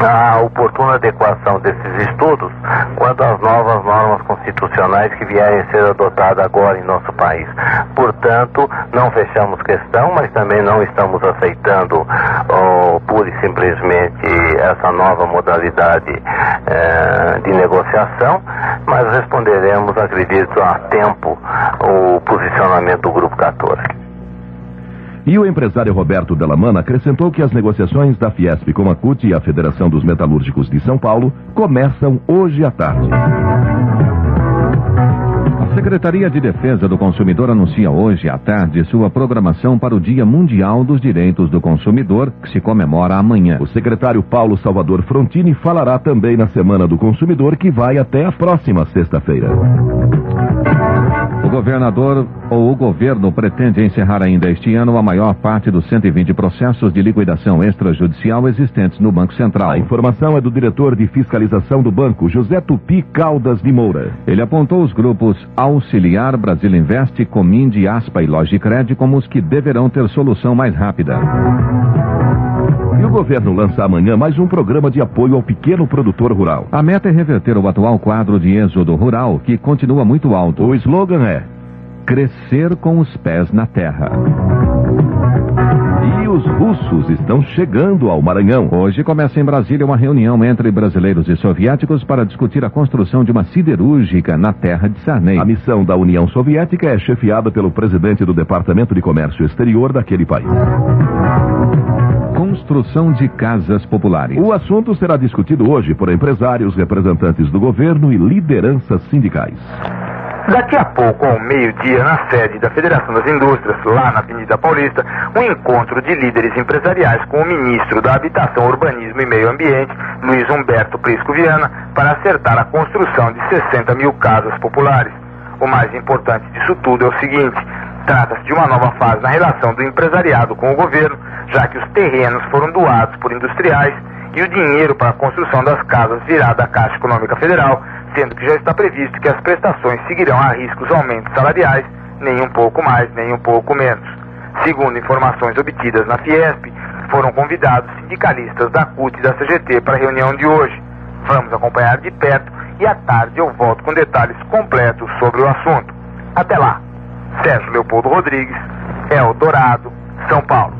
a oportuna adequação desses estudos quanto às novas normas constitucionais que vierem a ser adotadas agora em nosso país. Portanto, não fechamos questão, mas também não estamos aceitando oh, pura e simplesmente essa nova modalidade eh, de negociação, mas responderemos, acredito, a tempo o posicionamento do Grupo 14. E o empresário Roberto Delamana acrescentou que as negociações da Fiesp com a CUT e a Federação dos Metalúrgicos de São Paulo começam hoje à tarde. A Secretaria de Defesa do Consumidor anuncia hoje à tarde sua programação para o Dia Mundial dos Direitos do Consumidor, que se comemora amanhã. O secretário Paulo Salvador Frontini falará também na Semana do Consumidor, que vai até a próxima sexta-feira. Governador ou o governo pretende encerrar ainda este ano a maior parte dos 120 processos de liquidação extrajudicial existentes no Banco Central. A informação é do diretor de fiscalização do banco, José Tupi Caldas de Moura. Ele apontou os grupos Auxiliar, Brasil Invest, Cominde, Aspa e Logicred como os que deverão ter solução mais rápida. E o governo lança amanhã mais um programa de apoio ao pequeno produtor rural. A meta é reverter o atual quadro de êxodo rural, que continua muito alto. O slogan é Crescer com os pés na terra. E os russos estão chegando ao Maranhão. Hoje começa em Brasília uma reunião entre brasileiros e soviéticos para discutir a construção de uma siderúrgica na terra de Sarney. A missão da União Soviética é chefiada pelo presidente do Departamento de Comércio Exterior daquele país. Construção de casas populares. O assunto será discutido hoje por empresários, representantes do governo e lideranças sindicais. Daqui a pouco, ao meio-dia, na sede da Federação das Indústrias, lá na Avenida Paulista, um encontro de líderes empresariais com o ministro da Habitação, Urbanismo e Meio Ambiente, Luiz Humberto Prisco Viana, para acertar a construção de 60 mil casas populares. O mais importante disso tudo é o seguinte: trata-se de uma nova fase na relação do empresariado com o governo, já que os terrenos foram doados por industriais e o dinheiro para a construção das casas virá da Caixa Econômica Federal, sendo que já está previsto que as prestações seguirão a riscos aumentos salariais, nem um pouco mais, nem um pouco menos. Segundo informações obtidas na Fiesp, foram convidados sindicalistas da CUT e da CGT para a reunião de hoje. Vamos acompanhar de perto e à tarde eu volto com detalhes completos sobre o assunto. Até lá. Sérgio Leopoldo Rodrigues, Eldorado, São Paulo.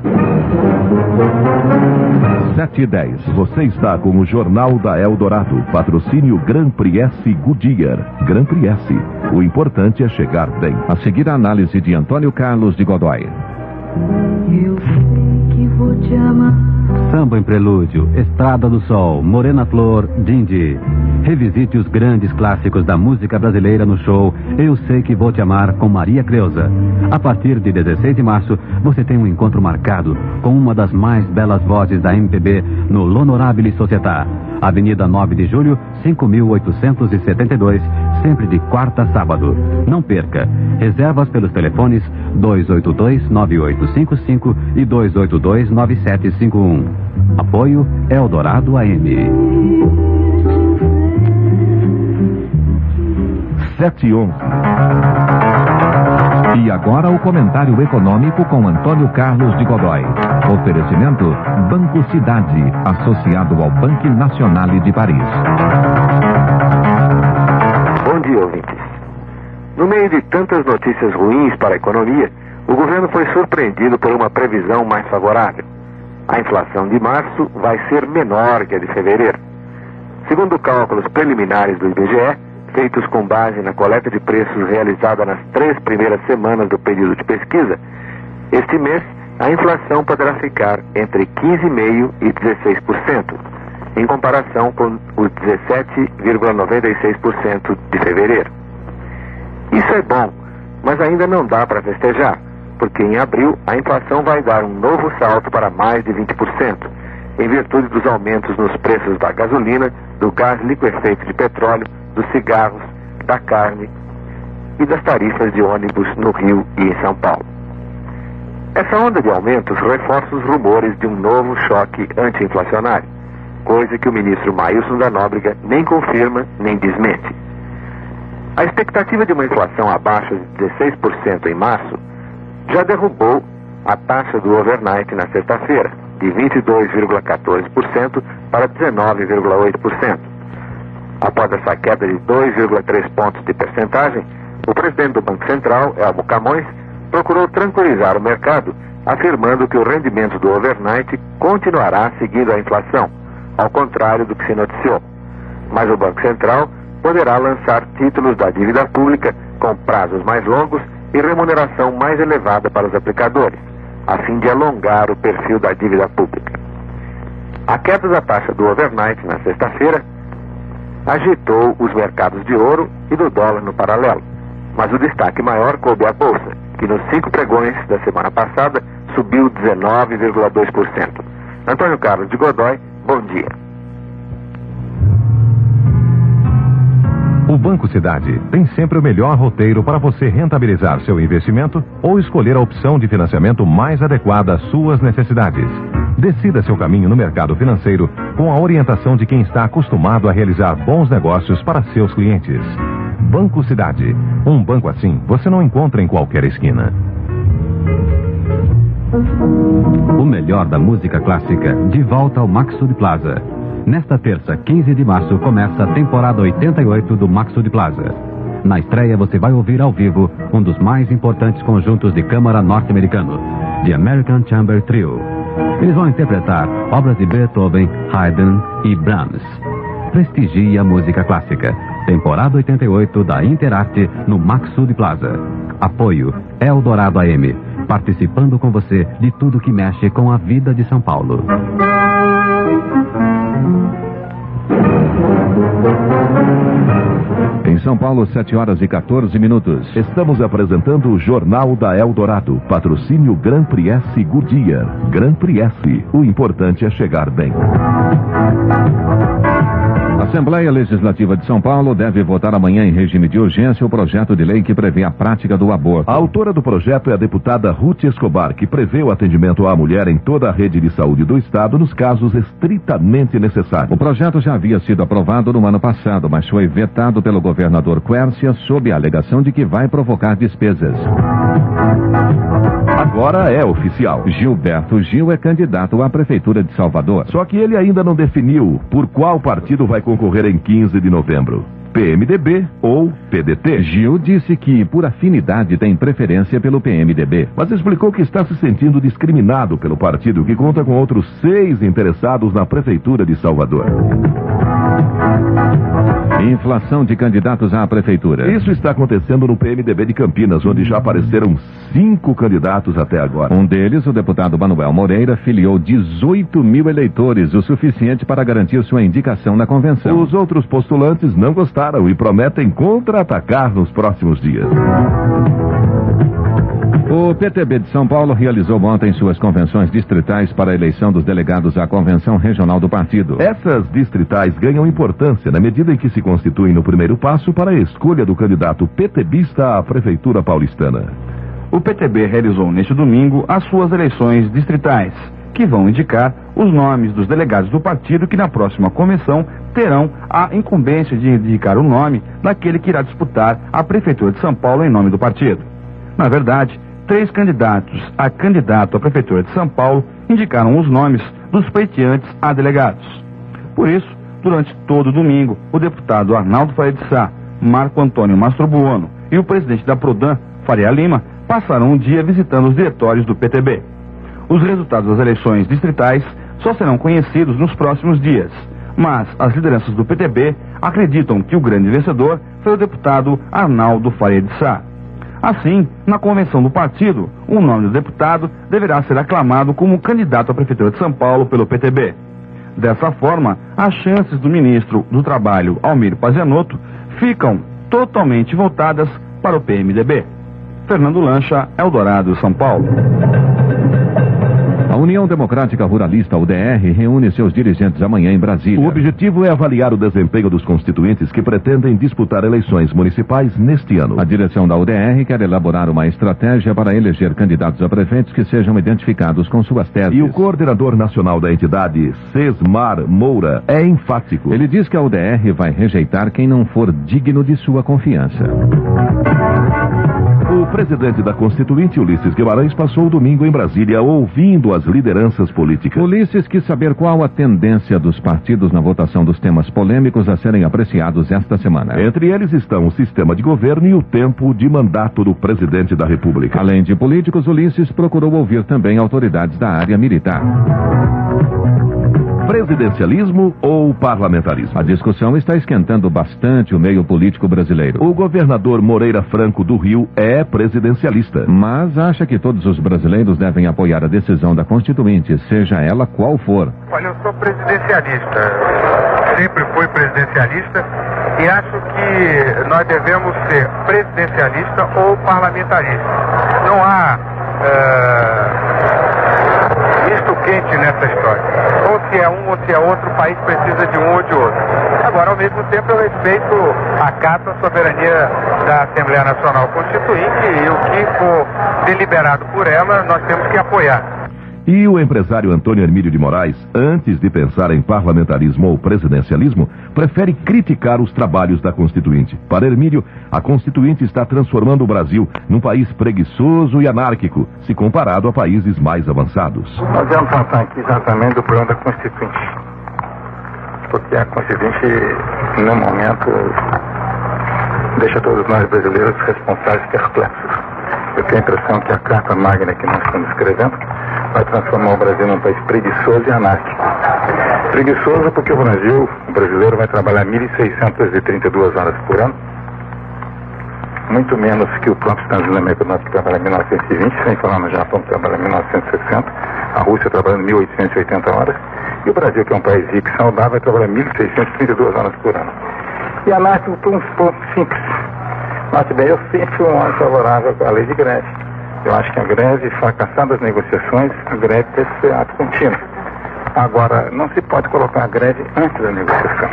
Sete e dez. Você está com o Jornal da Eldorado. Patrocínio Gran Priesse Goodyear. Gran Priesse. O importante é chegar bem. A seguir a análise de Antônio Carlos de Godoy. Eu vou te amar. Samba em Prelúdio, Estrada do Sol, Morena Flor, Dindi. Revisite os grandes clássicos da música brasileira no show Eu Sei Que Vou Te Amar com Maria Creuza. A partir de 16 de março, você tem um encontro marcado com uma das mais belas vozes da MPB no L'Honorable Società. Avenida 9 de Julho, 5872, sempre de quarta a sábado. Não perca. Reservas pelos telefones 282-9855 e 282-9751. Apoio Eldorado AM. Sete e onze. E agora o comentário econômico com Antônio Carlos de Godoy. Oferecimento Banco Cidade, associado ao Banco Nacional de Paris. No meio de tantas notícias ruins para a economia, o governo foi surpreendido por uma previsão mais favorável. A inflação de março vai ser menor que a de fevereiro. Segundo cálculos preliminares do IBGE, feitos com base na coleta de preços realizada nas três primeiras semanas do período de pesquisa, este mês a inflação poderá ficar entre 15,5% e 16%, em comparação com os 17,96% de fevereiro. Isso é bom, mas ainda não dá para festejar, porque em abril a inflação vai dar um novo salto para mais de 20%, em virtude dos aumentos nos preços da gasolina, do gás liquefeito de petróleo, dos cigarros, da carne e das tarifas de ônibus no Rio e em São Paulo. Essa onda de aumentos reforça os rumores de um novo choque anti-inflacionário, coisa que o ministro Maílson da Nóbrega nem confirma nem desmente. A expectativa de uma inflação abaixo de 16% em março já derrubou a taxa do overnight na sexta-feira, de 22,14% para 19,8%. Após essa queda de 2,3 pontos de percentagem, o presidente do Banco Central, Elmo Camões, procurou tranquilizar o mercado, afirmando que o rendimento do overnight continuará seguindo a inflação, ao contrário do que se noticiou. Mas o Banco Central poderá lançar títulos da dívida pública com prazos mais longos e remuneração mais elevada para os aplicadores, a fim de alongar o perfil da dívida pública. A queda da taxa do overnight na sexta-feira agitou os mercados de ouro e do dólar no paralelo, mas o destaque maior coube à bolsa, que nos cinco pregões da semana passada subiu 19,2%. Antônio Carlos de Godoy, bom dia. O Banco Cidade tem sempre o melhor roteiro para você rentabilizar seu investimento ou escolher a opção de financiamento mais adequada às suas necessidades. Decida seu caminho no mercado financeiro com a orientação de quem está acostumado a realizar bons negócios para seus clientes. Banco Cidade. Um banco assim você não encontra em qualquer esquina. O melhor da música clássica, de volta ao Maxud Plaza. Nesta terça, 15 de março, começa a temporada 88 do Maxud Plaza. Na estreia, você vai ouvir ao vivo um dos mais importantes conjuntos de câmara norte-americano, The American Chamber Trio. Eles vão interpretar obras de Beethoven, Haydn e Brahms. Prestigie a música clássica. Temporada 88 da Interarte no Maxud Plaza. Apoio Eldorado AM. Participando com você de tudo que mexe com a vida de São Paulo. Em São Paulo, 7 horas e 14 minutos. Estamos apresentando o Jornal da Eldorado. Patrocínio Gran Priesse Goodyear. Gran Priesse. O importante é chegar bem. A Assembleia Legislativa de São Paulo deve votar amanhã em regime de urgência o projeto de lei que prevê a prática do aborto. A autora do projeto é a deputada Ruth Escobar, que prevê o atendimento à mulher em toda a rede de saúde do Estado nos casos estritamente necessários. O projeto já havia sido aprovado no ano passado, mas foi vetado pelo governador Quércia sob a alegação de que vai provocar despesas. Agora é oficial. Gilberto Gil é candidato à Prefeitura de Salvador. Só que ele ainda não definiu por qual partido vai concorrer em 15 de novembro. PMDB ou PDT. Gil disse que, por afinidade, tem preferência pelo PMDB. Mas explicou que está se sentindo discriminado pelo partido, que conta com outros seis interessados na Prefeitura de Salvador. Inflação de candidatos à prefeitura. Isso está acontecendo no PMDB de Campinas, onde já apareceram cinco candidatos até agora. Um deles, o deputado Manuel Moreira, filiou 18 mil eleitores, o suficiente para garantir sua indicação na convenção. Os outros postulantes não gostaram e prometem contra-atacar nos próximos dias. O PTB de São Paulo realizou ontem suas convenções distritais para a eleição dos delegados à convenção regional do partido. Essas distritais ganham importância na medida em que se constituem no primeiro passo para a escolha do candidato PTBista à Prefeitura paulistana. O PTB realizou neste domingo as suas eleições distritais, que vão indicar os nomes dos delegados do partido que na próxima convenção terão a incumbência de indicar o nome daquele que irá disputar a Prefeitura de São Paulo em nome do partido. Na verdade, três candidatos a candidato à Prefeitura de São Paulo indicaram os nomes dos pleiteantes a delegados. Por isso, durante todo domingo, o deputado Arnaldo Faria de Sá, Marco Antônio Mastro Buono e o presidente da Prodan, Faria Lima, passaram um dia visitando os diretórios do PTB. Os resultados das eleições distritais só serão conhecidos nos próximos dias, mas as lideranças do PTB acreditam que o grande vencedor foi o deputado Arnaldo Faria de Sá. Assim, na convenção do partido, o nome do deputado deverá ser aclamado como candidato à Prefeitura de São Paulo pelo PTB. Dessa forma, as chances do ministro do Trabalho, Almir Pazianotto, ficam totalmente voltadas para o PMDB. Fernando Lancha, Eldorado, São Paulo. União Democrática Ruralista, UDR, reúne seus dirigentes amanhã em Brasília. O objetivo é avaliar o desempenho dos constituintes que pretendem disputar eleições municipais neste ano. A direção da UDR quer elaborar uma estratégia para eleger candidatos a prefeitos que sejam identificados com suas teses. E o coordenador nacional da entidade, Sesmar Moura, é enfático. Ele diz que a UDR vai rejeitar quem não for digno de sua confiança. O presidente da Constituinte, Ulisses Guimarães, passou o domingo em Brasília ouvindo as lideranças políticas. Ulisses quis saber qual a tendência dos partidos na votação dos temas polêmicos a serem apreciados esta semana. Entre eles estão o sistema de governo e o tempo de mandato do presidente da República. Além de políticos, Ulisses procurou ouvir também autoridades da área militar. Presidencialismo ou parlamentarismo? A discussão está esquentando bastante o meio político brasileiro. O governador Moreira Franco do Rio é presidencialista. Mas acha que todos os brasileiros devem apoiar a decisão da Constituinte, seja ela qual for. Olha, eu sou presidencialista. Sempre fui presidencialista e acho que nós devemos ser presidencialista ou parlamentarista. Não há uh, misto quente nessa história. Se é um ou se é outro, o país precisa de um ou de outro. Agora, ao mesmo tempo, eu respeito, acato a soberania da Assembleia Nacional Constituinte e o que for deliberado por ela, nós temos que apoiar. E o empresário Antônio Hermílio de Moraes, antes de pensar em parlamentarismo ou presidencialismo, prefere criticar os trabalhos da Constituinte. Para Hermílio, a Constituinte está transformando o Brasil num país preguiçoso e anárquico, se comparado a países mais avançados. Nós vamos tratar aqui exatamente do problema da Constituinte. Porque a Constituinte, no momento, deixa todos nós brasileiros responsáveis perplexos. Eu tenho a impressão que a Carta Magna que nós estamos escrevendo vai transformar o Brasil num país preguiçoso e anárquico. Preguiçoso porque o Brasil, o brasileiro, vai trabalhar 1.632 horas por ano, muito menos que o próprio Estados Unidos Norte, que trabalha 1920, sem falar no Japão, que trabalha 1960, a Rússia trabalhando 1.880 horas, e o Brasil, que é um país rico e saudável, vai trabalhar 1.632 horas por ano. E anárquico por um ponto simples. Note bem, eu sempre um homem favorável à lei de greve. Eu acho que a greve, fracassando as negociações, a greve deve ser ato contínuo. Agora, não se pode colocar a greve antes da negociação.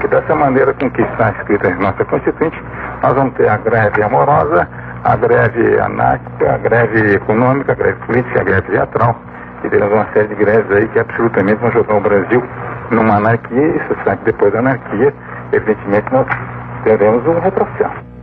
Que dessa maneira com que está escrita em nossa Constituinte, nós vamos ter a greve amorosa, a greve anárquica, a greve econômica, a greve política, a greve teatral. E teremos uma série de greves aí que absolutamente vão jogar o Brasil numa anarquia. E você sabe que depois da anarquia, evidentemente, nós teremos um retrocesso.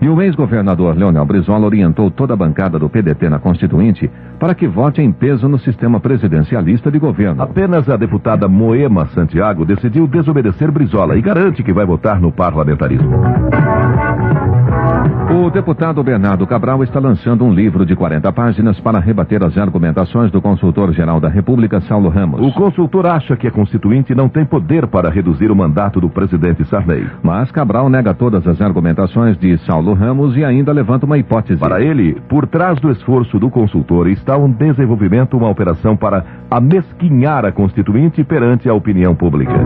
E o ex-governador Leonel Brizola orientou toda a bancada do PDT na Constituinte para que vote em peso no sistema presidencialista de governo. Apenas a deputada Moema Santiago decidiu desobedecer Brizola e garante que vai votar no parlamentarismo. O deputado Bernardo Cabral está lançando um livro de 40 páginas para rebater as argumentações do consultor-geral da República, Saulo Ramos. O consultor acha que a Constituinte não tem poder para reduzir o mandato do presidente Sarney. Mas Cabral nega todas as argumentações de Saulo Ramos e ainda levanta uma hipótese. Para ele, por trás do esforço do consultor está um desenvolvimento, uma operação para amesquinhar a Constituinte perante a opinião pública.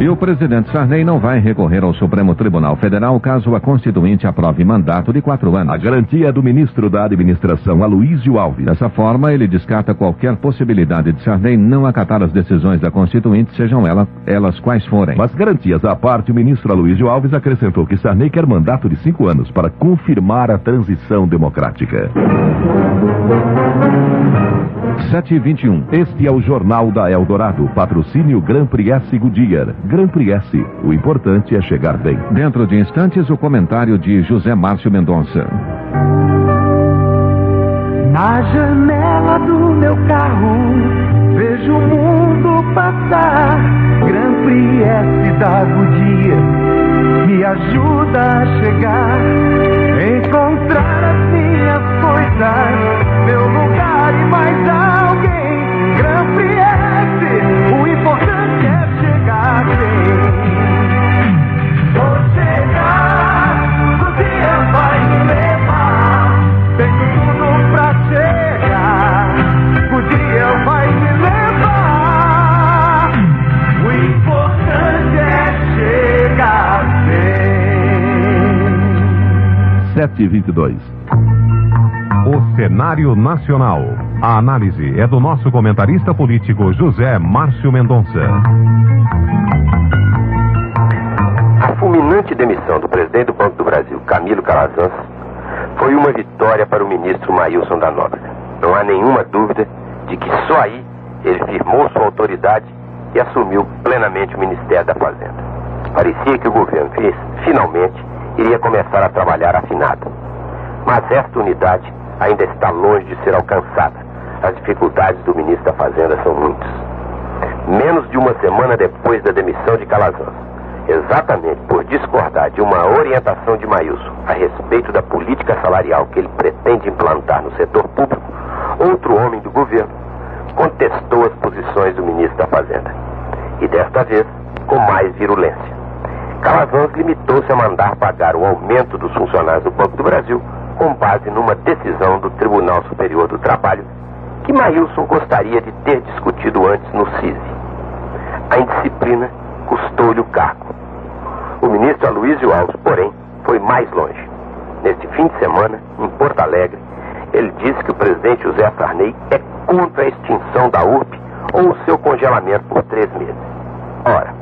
E o presidente Sarney não vai recorrer ao Supremo Tribunal Federal caso a Constituinte aprove mandato de quatro anos. A garantia é do ministro da Administração, Aloysio Alves. Dessa forma, ele descarta qualquer possibilidade de Sarney não acatar as decisões da Constituinte, sejam elas, elas quais forem. Mas garantias à parte, o ministro Aloysio Alves acrescentou que Sarney quer mandato de cinco anos para confirmar a transição democrática. 7 e 21. Este é o Jornal da Eldorado. Patrocínio Grand Prix S Goodyear. Grand Prix S. O importante é chegar bem. Dentro de instantes, o comentário de José Márcio Mendonça. Na janela do meu carro, vejo o mundo passar. Grand Prix S da Goodyear me ajuda a chegar, encontrar as minhas coisas, meu lugar 722. O cenário nacional. A análise é do nosso comentarista político José Márcio Mendonça. A fulminante demissão do presidente do Banco do Brasil, Camilo Calazans, foi uma vitória para o ministro Maílson da Nóbrega. Não há nenhuma dúvida de que só aí ele firmou sua autoridade e assumiu plenamente o Ministério da Fazenda. Parecia que o governo fez, finalmente, iria começar a trabalhar afinado. Mas esta unidade ainda está longe de ser alcançada. As dificuldades do ministro da Fazenda são muitas. Menos de uma semana depois da demissão de Calazans, exatamente por discordar de uma orientação de Maílson a respeito da política salarial que ele pretende implantar no setor público, outro homem do governo contestou as posições do ministro da Fazenda. E desta vez, com mais virulência. Calazans limitou-se a mandar pagar o aumento dos funcionários do Banco do Brasil com base numa decisão do Tribunal Superior do Trabalho que Maílson gostaria de ter discutido antes no CISI. A indisciplina custou-lhe o cargo. O ministro Aloysio Alves, porém, foi mais longe. Neste fim de semana, em Porto Alegre, ele disse que o presidente José Sarney é contra a extinção da URP ou o seu congelamento por três meses. Ora,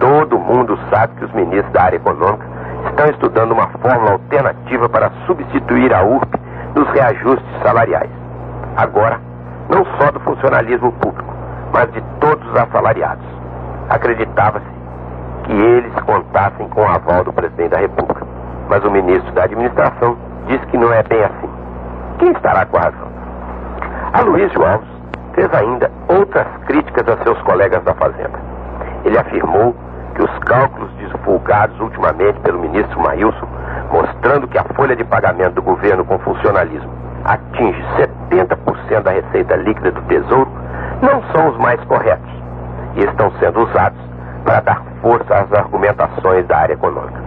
todo mundo sabe que os ministros da área econômica estão estudando uma fórmula alternativa para substituir a URP nos reajustes salariais. Agora, não só do funcionalismo público, mas de todos os assalariados. Acreditava-se que eles contassem com o aval do presidente da República. Mas o ministro da Administração disse que não é bem assim. Quem estará com a razão? Aloysio Alves fez ainda outras críticas a seus colegas da Fazenda. Ele afirmou que os cálculos divulgados ultimamente pelo ministro Maílson, mostrando que a folha de pagamento do governo com funcionalismo atinge 70% da receita líquida do Tesouro, não são os mais corretos e estão sendo usados para dar força às argumentações da área econômica.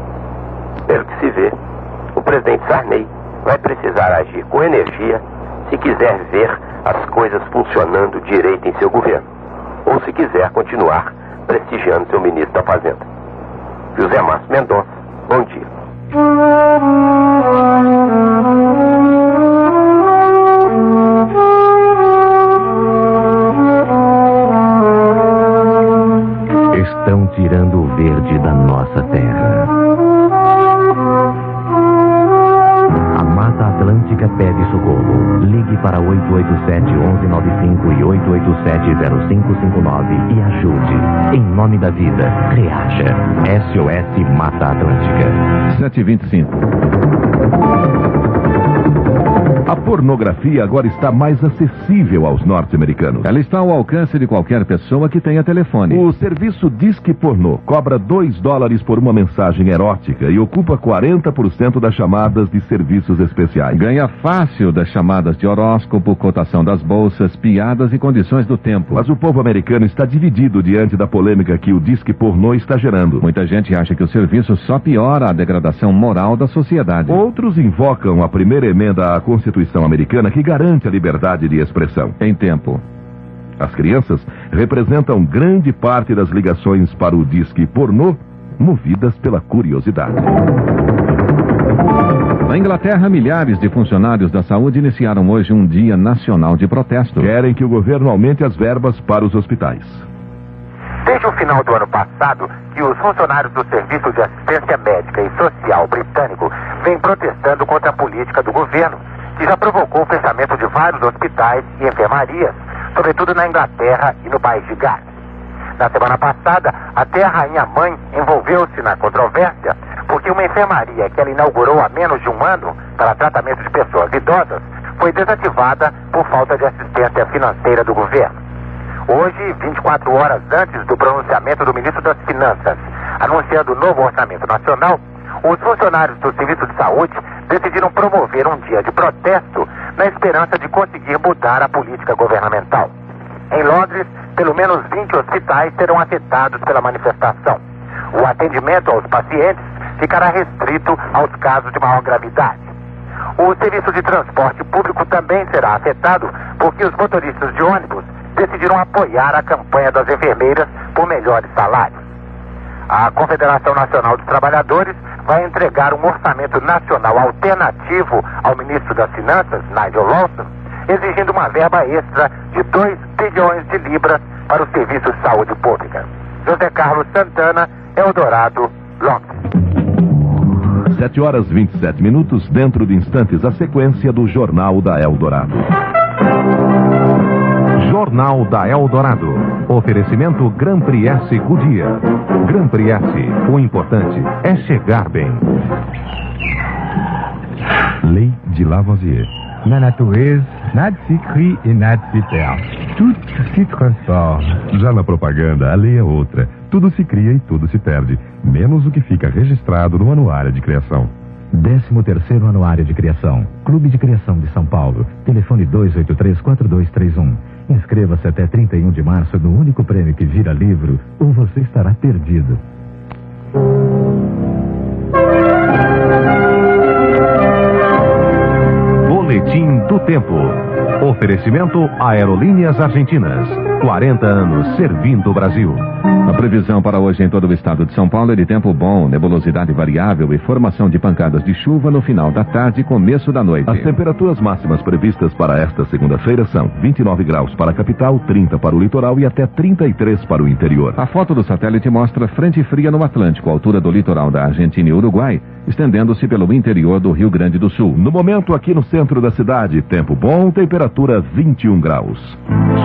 Pelo que se vê, o presidente Sarney vai precisar agir com energia se quiser ver as coisas funcionando direito em seu governo, ou se quiser continuar prestigiando seu ministro da Fazenda. José Márcio Mendonça, bom dia. Estão tirando o verde da nossa terra. Ligue para 887-1195 e 887-0559 e ajude. Em nome da vida, reaja. SOS Mata Atlântica. 725. A pornografia agora está mais acessível aos norte-americanos. Ela está ao alcance de qualquer pessoa que tenha telefone. O serviço Disque Pornô cobra 2 dólares por uma mensagem erótica e ocupa 40% das chamadas de serviços especiais. Ganha fácil das chamadas de horóscopo, cotação das bolsas, piadas e condições do tempo. Mas o povo americano está dividido diante da polêmica que o Disque Pornô está gerando. Muita gente acha que o serviço só piora a degradação moral da sociedade. Outros invocam a primeira emenda à Constituição americana que garante a liberdade de expressão. Em tempo. As crianças representam grande parte das ligações para o disque pornô, movidas pela curiosidade. Na Inglaterra, milhares de funcionários da saúde iniciaram hoje um dia nacional de protesto. Querem que o governo aumente as verbas para os hospitais. Desde o final do ano passado, que os funcionários do Serviço de Assistência Médica e Social britânico vêm protestando contra a política do governo, que já provocou o fechamento de vários hospitais e enfermarias, sobretudo na Inglaterra e no país de Gales. Na semana passada, até a rainha mãe envolveu-se na controvérsia, porque uma enfermaria que ela inaugurou há menos de um ano para tratamento de pessoas idosas foi desativada por falta de assistência financeira do governo. Hoje, 24 horas antes do pronunciamento do ministro das Finanças, anunciando o novo orçamento nacional, os funcionários do Serviço de Saúde decidiram promover um dia de protesto na esperança de conseguir mudar a política governamental. Em Londres, pelo menos 20 hospitais serão afetados pela manifestação. O atendimento aos pacientes ficará restrito aos casos de maior gravidade. O serviço de transporte público também será afetado porque os motoristas de ônibus decidiram apoiar a campanha das enfermeiras por melhores salários. A Confederação Nacional dos Trabalhadores vai entregar um orçamento nacional alternativo ao ministro das Finanças, Nigel Lawson, exigindo uma verba extra de 2 bilhões de libras para os serviços de saúde pública. José Carlos Santana, Eldorado, Londres. 7 horas 27 minutos, dentro de instantes, a sequência do Jornal da Eldorado. Jornal da Eldorado. Oferecimento Grand Prix S Goodyear. Grand Prix S. O importante é chegar bem. Lei de Lavoisier. Na natureza, nada se cria e nada se perde. Tudo se transforma. Já na propaganda, a lei é outra. Tudo se cria e tudo se perde, menos o que fica registrado no Anuário de Criação. 13 terceiro Anuário de Criação. Clube de Criação de São Paulo. Telefone 283-4231. Inscreva-se até 31 de março no único prêmio que vira livro ou você estará perdido. Boletim do Tempo. Oferecimento Aerolíneas Argentinas. 40 anos servindo o Brasil. A previsão para hoje em todo o estado de São Paulo é de tempo bom, nebulosidade variável e formação de pancadas de chuva no final da tarde e começo da noite. As temperaturas máximas previstas para esta segunda-feira são 29 graus para a capital, 30 para o litoral e até 33 para o interior. A foto do satélite mostra frente fria no Atlântico, altura do litoral da Argentina e Uruguai, estendendo-se pelo interior do Rio Grande do Sul. No momento, aqui no centro da cidade, tempo bom, temperatura 21 graus.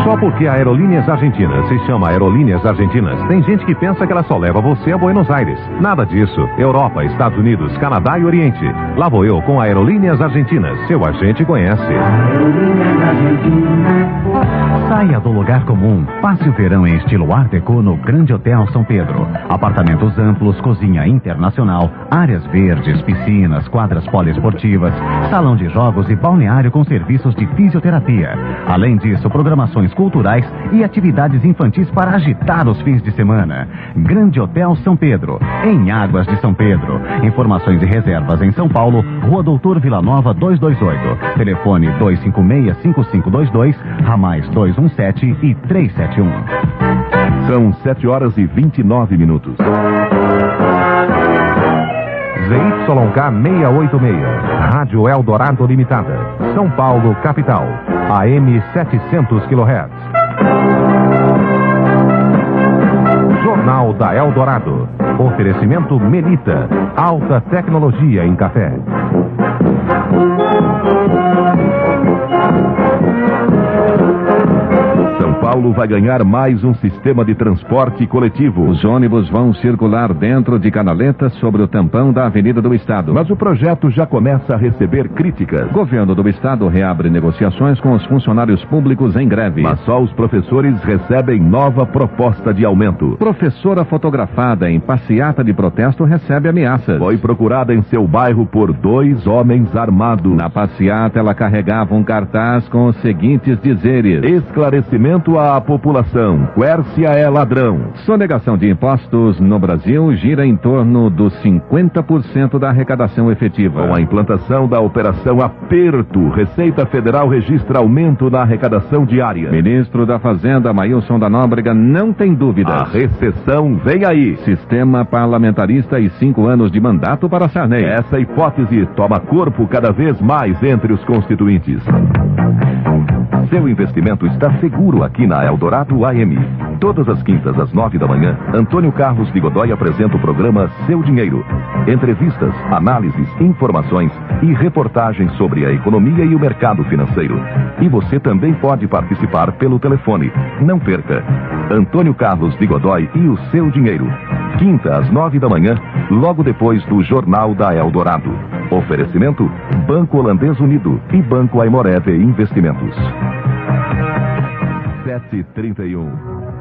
Só porque a Aerolíneas Argentinas se chama Aerolíneas Argentinas, tem gente que pensa que ela só leva você a Buenos Aires. Nada disso. Europa, Estados Unidos, Canadá e Oriente. Lá vou eu com a Aerolíneas Argentinas. Seu agente conhece. Saia do lugar comum. Passe o verão em estilo Art Deco no Grande Hotel São Pedro. Apartamentos amplos, cozinha internacional, áreas verdes, piscinas, quadras poliesportivas, salão de jogos e balneário com serviços de fisioterapia. Além disso, programações culturais e atividades infantis para agitar os fins de semana. Grande Hotel São Pedro, em Águas de São Pedro. Informações e reservas em São Paulo, Rua Doutor Vila Nova 228. Telefone 256-5522, ramais 217 e 371. São 7 horas e 29 minutos. ZYK 686, Rádio Eldorado Limitada, São Paulo, capital, AM 700 kHz. Jornal da Eldorado, oferecimento Melita, alta tecnologia em café. Paulo vai ganhar mais um sistema de transporte coletivo. Os ônibus vão circular dentro de canaletas sobre o tampão da Avenida do Estado. Mas o projeto já começa a receber críticas. Governo do Estado reabre negociações com os funcionários públicos em greve. Mas só os professores recebem nova proposta de aumento. Professora fotografada em passeata de protesto recebe ameaças. Foi procurada em seu bairro por dois homens armados. Na passeata, ela carregava um cartaz com os seguintes dizeres: Esclarecimento à população. Quércia é ladrão. Sonegação de impostos no Brasil gira em torno dos 50% da arrecadação efetiva. Com a implantação da operação Aperto, Receita Federal registra aumento na arrecadação diária. Ministro da Fazenda, Maílson da Nóbrega, não tem dúvidas. A recessão vem aí. Sistema parlamentarista e cinco anos de mandato para Sarney. Essa hipótese toma corpo cada vez mais entre os constituintes. Seu investimento está seguro aqui na Eldorado AM. Todas as quintas às nove da manhã, Antônio Carlos de Godoy apresenta o programa Seu Dinheiro. Entrevistas, análises, informações e reportagens sobre a economia e o mercado financeiro. E você também pode participar pelo telefone. Não perca. Antônio Carlos de Godoy e o Seu Dinheiro. Quinta às nove da manhã, logo depois do Jornal da Eldorado. Oferecimento: Banco Holandês Unido e Banco Aimoré de Investimentos. 731